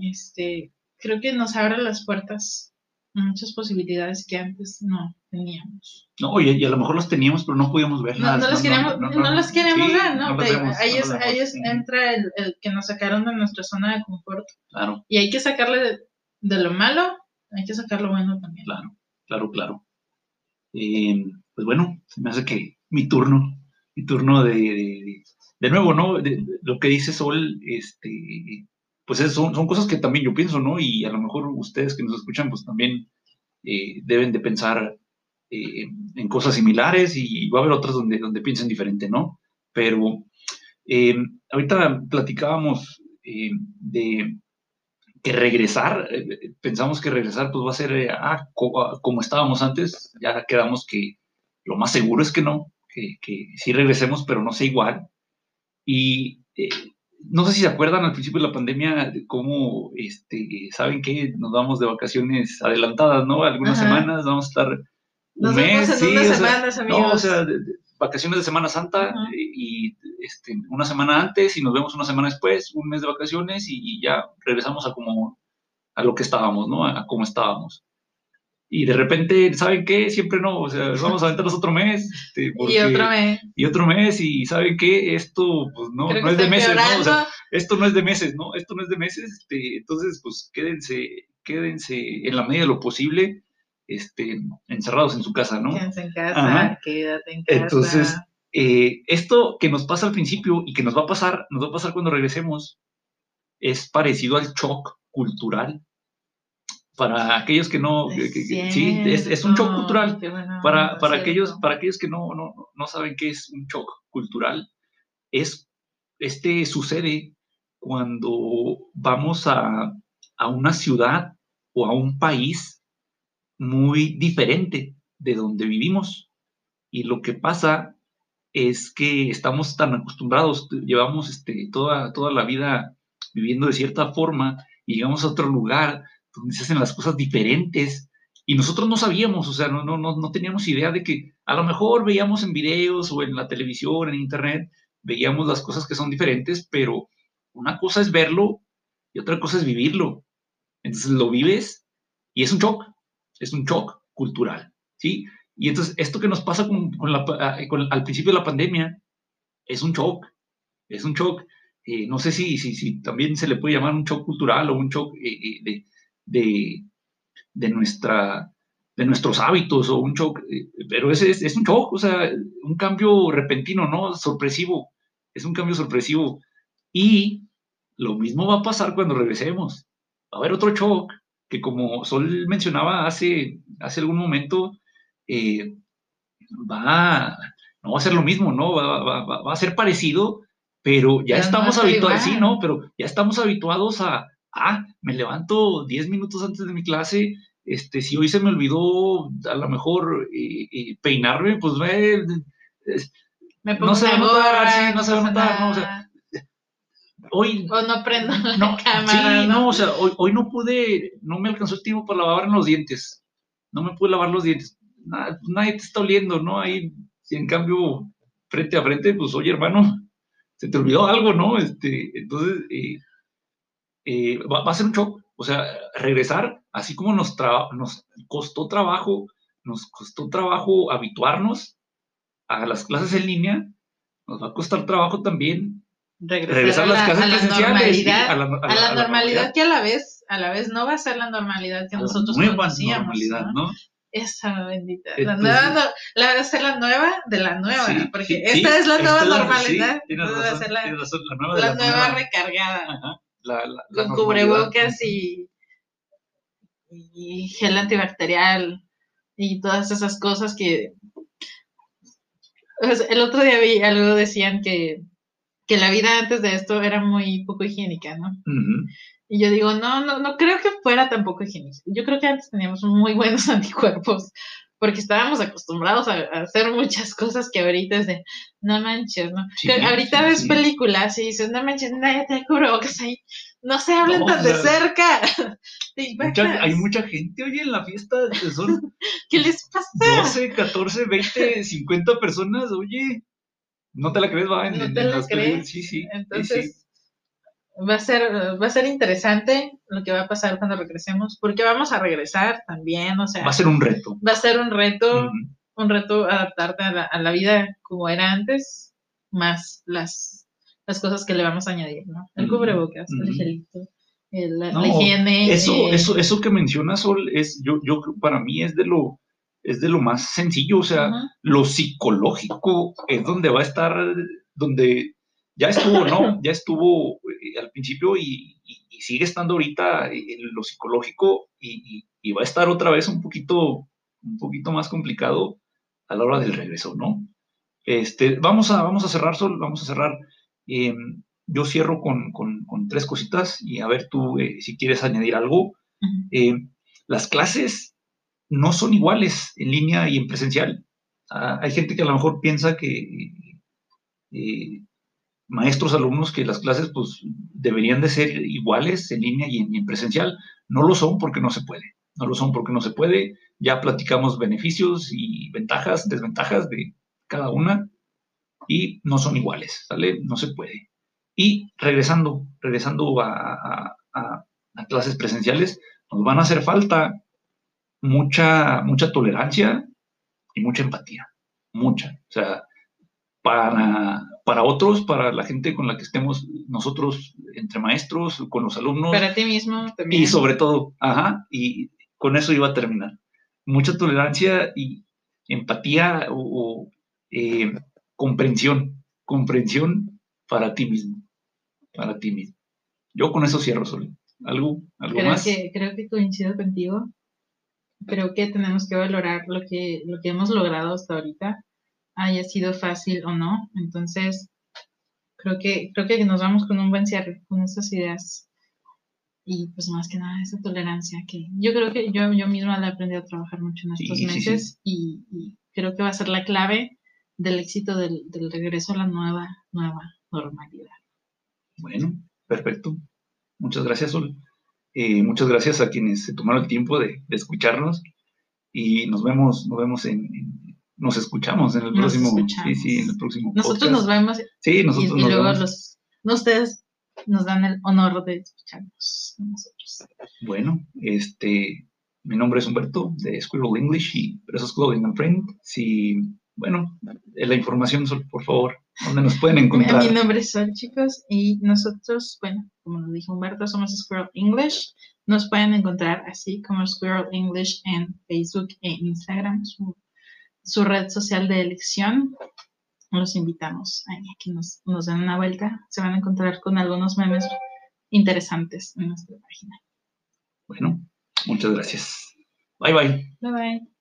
este, creo que nos abre las puertas a muchas posibilidades que antes no teníamos. No, y, a lo mejor las teníamos, pero no podíamos ver No, las queríamos, no, las queríamos ver, ¿no? ahí es, ahí es, entra el, que nos sacaron de nuestra zona de confort. Claro. Y hay que sacarle de, lo malo, hay que sacar lo bueno también. Claro, claro, claro. Pues bueno, se me hace que mi turno mi turno de, de, nuevo, ¿no? lo que dice Sol, este, pues son, son cosas que también yo pienso, ¿no? Y a lo mejor ustedes que nos escuchan, pues también eh, deben de pensar eh, en cosas similares y va a haber otras donde, donde piensen diferente, ¿no? Pero eh, ahorita platicábamos de que regresar, pensamos que regresar pues va a ser ah, como estábamos antes, ya quedamos que lo más seguro es que no, que, que sí regresemos, pero no sé igual. Y eh, no sé si se acuerdan al principio de la pandemia de cómo, este, ¿saben qué? Nos vamos de vacaciones adelantadas, ¿no? Algunas semanas vamos a estar un mes, sí, unas semanas, amigos. No, o sea, vacaciones de Semana Santa y este, una semana antes y nos vemos una semana después, un mes de vacaciones y, ya regresamos a como a lo que estábamos, ¿no? A, a cómo estábamos y de repente, ¿saben qué? Siempre no, o sea, vamos a aventarnos otro mes. Este, y otro mes. Y otro mes, y ¿saben qué? Esto, pues no, no es de meses, ¿no? O sea, esto no es de meses, ¿no? Esto no es de meses, este, entonces, pues quédense, quédense en la medida de lo posible, este, encerrados en su casa, ¿no? Quédense en casa, quédate en casa. Entonces, eh, esto que nos pasa al principio y que nos va a pasar, nos va a pasar cuando regresemos, es parecido al shock cultural para aquellos que no, sí, es, un shock cultural. para, para aquellos, para aquellos que no, no, no saben qué es un shock cultural, es, este sucede cuando vamos a, a una ciudad o a un país muy diferente de donde vivimos. Y lo que pasa es que estamos tan acostumbrados, llevamos este, toda, toda la vida viviendo de cierta forma y llegamos a otro lugar donde se hacen las cosas diferentes. Y nosotros no sabíamos, o sea, no, no, no, teníamos idea de que a lo mejor veíamos en videos o en la televisión, en internet, veíamos las cosas que son diferentes, pero una cosa es verlo y otra cosa es vivirlo. Entonces lo vives y es un shock, es un shock cultural, ¿sí? Y entonces esto que nos pasa con, la, ah, al principio de la pandemia es un shock, es un shock. Eh, no sé si, si, si, también se le puede llamar un shock cultural o un shock eh, eh, de, de, de, nuestra, de nuestros hábitos o un shock, pero ese es, es, un shock, o sea, un cambio repentino, ¿no? Sorpresivo, es un cambio sorpresivo. Y lo mismo va a pasar cuando regresemos. Va a haber otro shock que como Sol mencionaba hace, hace algún momento, eh, va, no va a ser lo mismo, ¿no? Va, va, va a ser parecido, pero ya estamos habituados, sí, ¿no? Pero ya estamos habituados a, ah, me levanto 10 minutos antes de mi clase, este, si hoy se me olvidó a lo mejor eh, eh, peinarme, pues Me pongo no se va a notar, sí, no se va a notar, no, o sea. Hoy O no prendo la no, cámara, sí, ¿no? no, o sea, hoy, hoy no pude, no me alcanzó el tiempo para lavar los dientes. No me pude lavar los dientes. Nada, pues, nadie te está oliendo, ¿no? Ahí, si en cambio, frente a frente, pues, oye, hermano, se te olvidó algo, ¿no? Este, entonces, eh, eh, va, va a ser un shock. O sea, regresar, así como nos, nos costó trabajo, nos costó trabajo habituarnos a las clases en línea, nos va a costar trabajo también Regresar, regresar a las la- clases a la presenciales. normalidad. a la, a a la- la a la normalidad que a la vez, a la vez no va a ser la normalidad que nosotros conocíamos. ¿no? ¿no? Esa bendita. la nueva, la va a ser la nueva de la nueva, Sí, porque sí, esta sí, es la nueva normalidad. va a ser la, nueva la nueva recargada. Ajá, Con cubrebocas y, y gel antibacterial y todas esas cosas que... sea, el otro día vi algo, decían que, que la vida antes de esto era muy poco higiénica, ¿no? Ujú. Y yo digo, no, no, no creo que fuera tampoco higiénico. Yo creo que antes teníamos muy buenos anticuerpos, porque estábamos acostumbrados a, a hacer muchas cosas que ahorita es de, no manches, ¿no? Sí, Que ahorita sí, ves sí. películas y dices, no manches, nadie te cubrebocas ahí. No se hablen No, tan o de sea, cerca. Te Mucha- hay mucha gente, oye, en la fiesta son ¿Qué les pasa? 12, 14, 20, 50 personas, oye, no te la crees, va, en, No te en la crees. sí, sí. Entonces, va a ser, va a ser interesante lo que va a pasar cuando regresemos, porque vamos a regresar también, o sea, Va a ser un reto. va a ser un reto, un reto adaptarte a la, a la vida como era antes, más las, las cosas que le vamos a añadir, ¿no? El cubrebocas, el gelito, el- la, No, la higiene. Eso, eh, eso, eso que menciona Sol, es, yo, yo para mí es de lo, es de lo más sencillo, o sea, lo psicológico es donde va a estar, donde ya estuvo, ¿no? Ya estuvo eh, al principio y, y- y sigue estando ahorita en lo psicológico y, va a estar otra vez un poquito, un poquito más complicado a la hora del regreso, ¿no? Este, vamos a, vamos a cerrar, Sol, vamos a cerrar. Eh, yo cierro con, con- con tres cositas y a ver tú eh, si quieres añadir algo. Eh, las clases no son iguales en línea y en presencial. Ah, hay gente que a lo mejor piensa que eh, maestros, alumnos, que las clases pues deberían de ser iguales en línea y en, presencial. No lo son porque no se puede. No lo son porque no se puede. Ya platicamos beneficios y ventajas, desventajas de cada una y no son iguales, ¿sale? No se puede. Y regresando, regresando a, a- a- a clases presenciales, nos van a hacer falta mucha, mucha tolerancia y mucha empatía. Mucha. O sea, para, para otros, para la gente con la que estemos nosotros entre maestros, con los alumnos, Para ti mismo también. y sobre todo, ajá, y con eso iba a terminar. Mucha tolerancia y empatía o, o, eh, comprensión, comprensión para ti mismo, para ti mismo. Yo con eso cierro, Sol. ¿Algo, algo Creo más? que, creo que coincido contigo. Creo que tenemos que valorar lo que, lo que hemos logrado hasta ahorita, haya sido fácil o no. Entonces, creo que, creo que nos vamos con un buen cierre, con esas ideas. Y pues más que nada esa tolerancia que yo creo que yo, yo misma la aprendí a trabajar mucho en Sí, estos sí, sí. meses Y, y creo que va a ser la clave del éxito del, del regreso a la nueva, nueva normalidad. Bueno, perfecto. Muchas gracias, Sol. Eh, muchas gracias a quienes se tomaron el tiempo de, de escucharnos y nos vemos, nos vemos en, en- nos escuchamos en el Nos próximo, sí, escuchamos. sí, en el próximo Nosotros podcast. nos vemos Sí, nosotros y nos luego vemos. los, no, ustedes nos dan el honor de escucharnos nosotros. Bueno, este, mi nombre es Humberto de Squirrel English y Presos Clothing and Print. Si, bueno, la información, por favor, ¿dónde nos pueden encontrar? Mi nombre es Sol, chicos, y nosotros, bueno, como lo dijo Humberto, somos Squirrel English. Nos pueden encontrar así como Squirrel English en Facebook e Instagram, su, su red social de elección. Los invitamos a que nos, nos den una vuelta. Se van a encontrar con algunos memes interesantes en nuestra página. Bueno, muchas gracias. Bye, bye. Bye bye.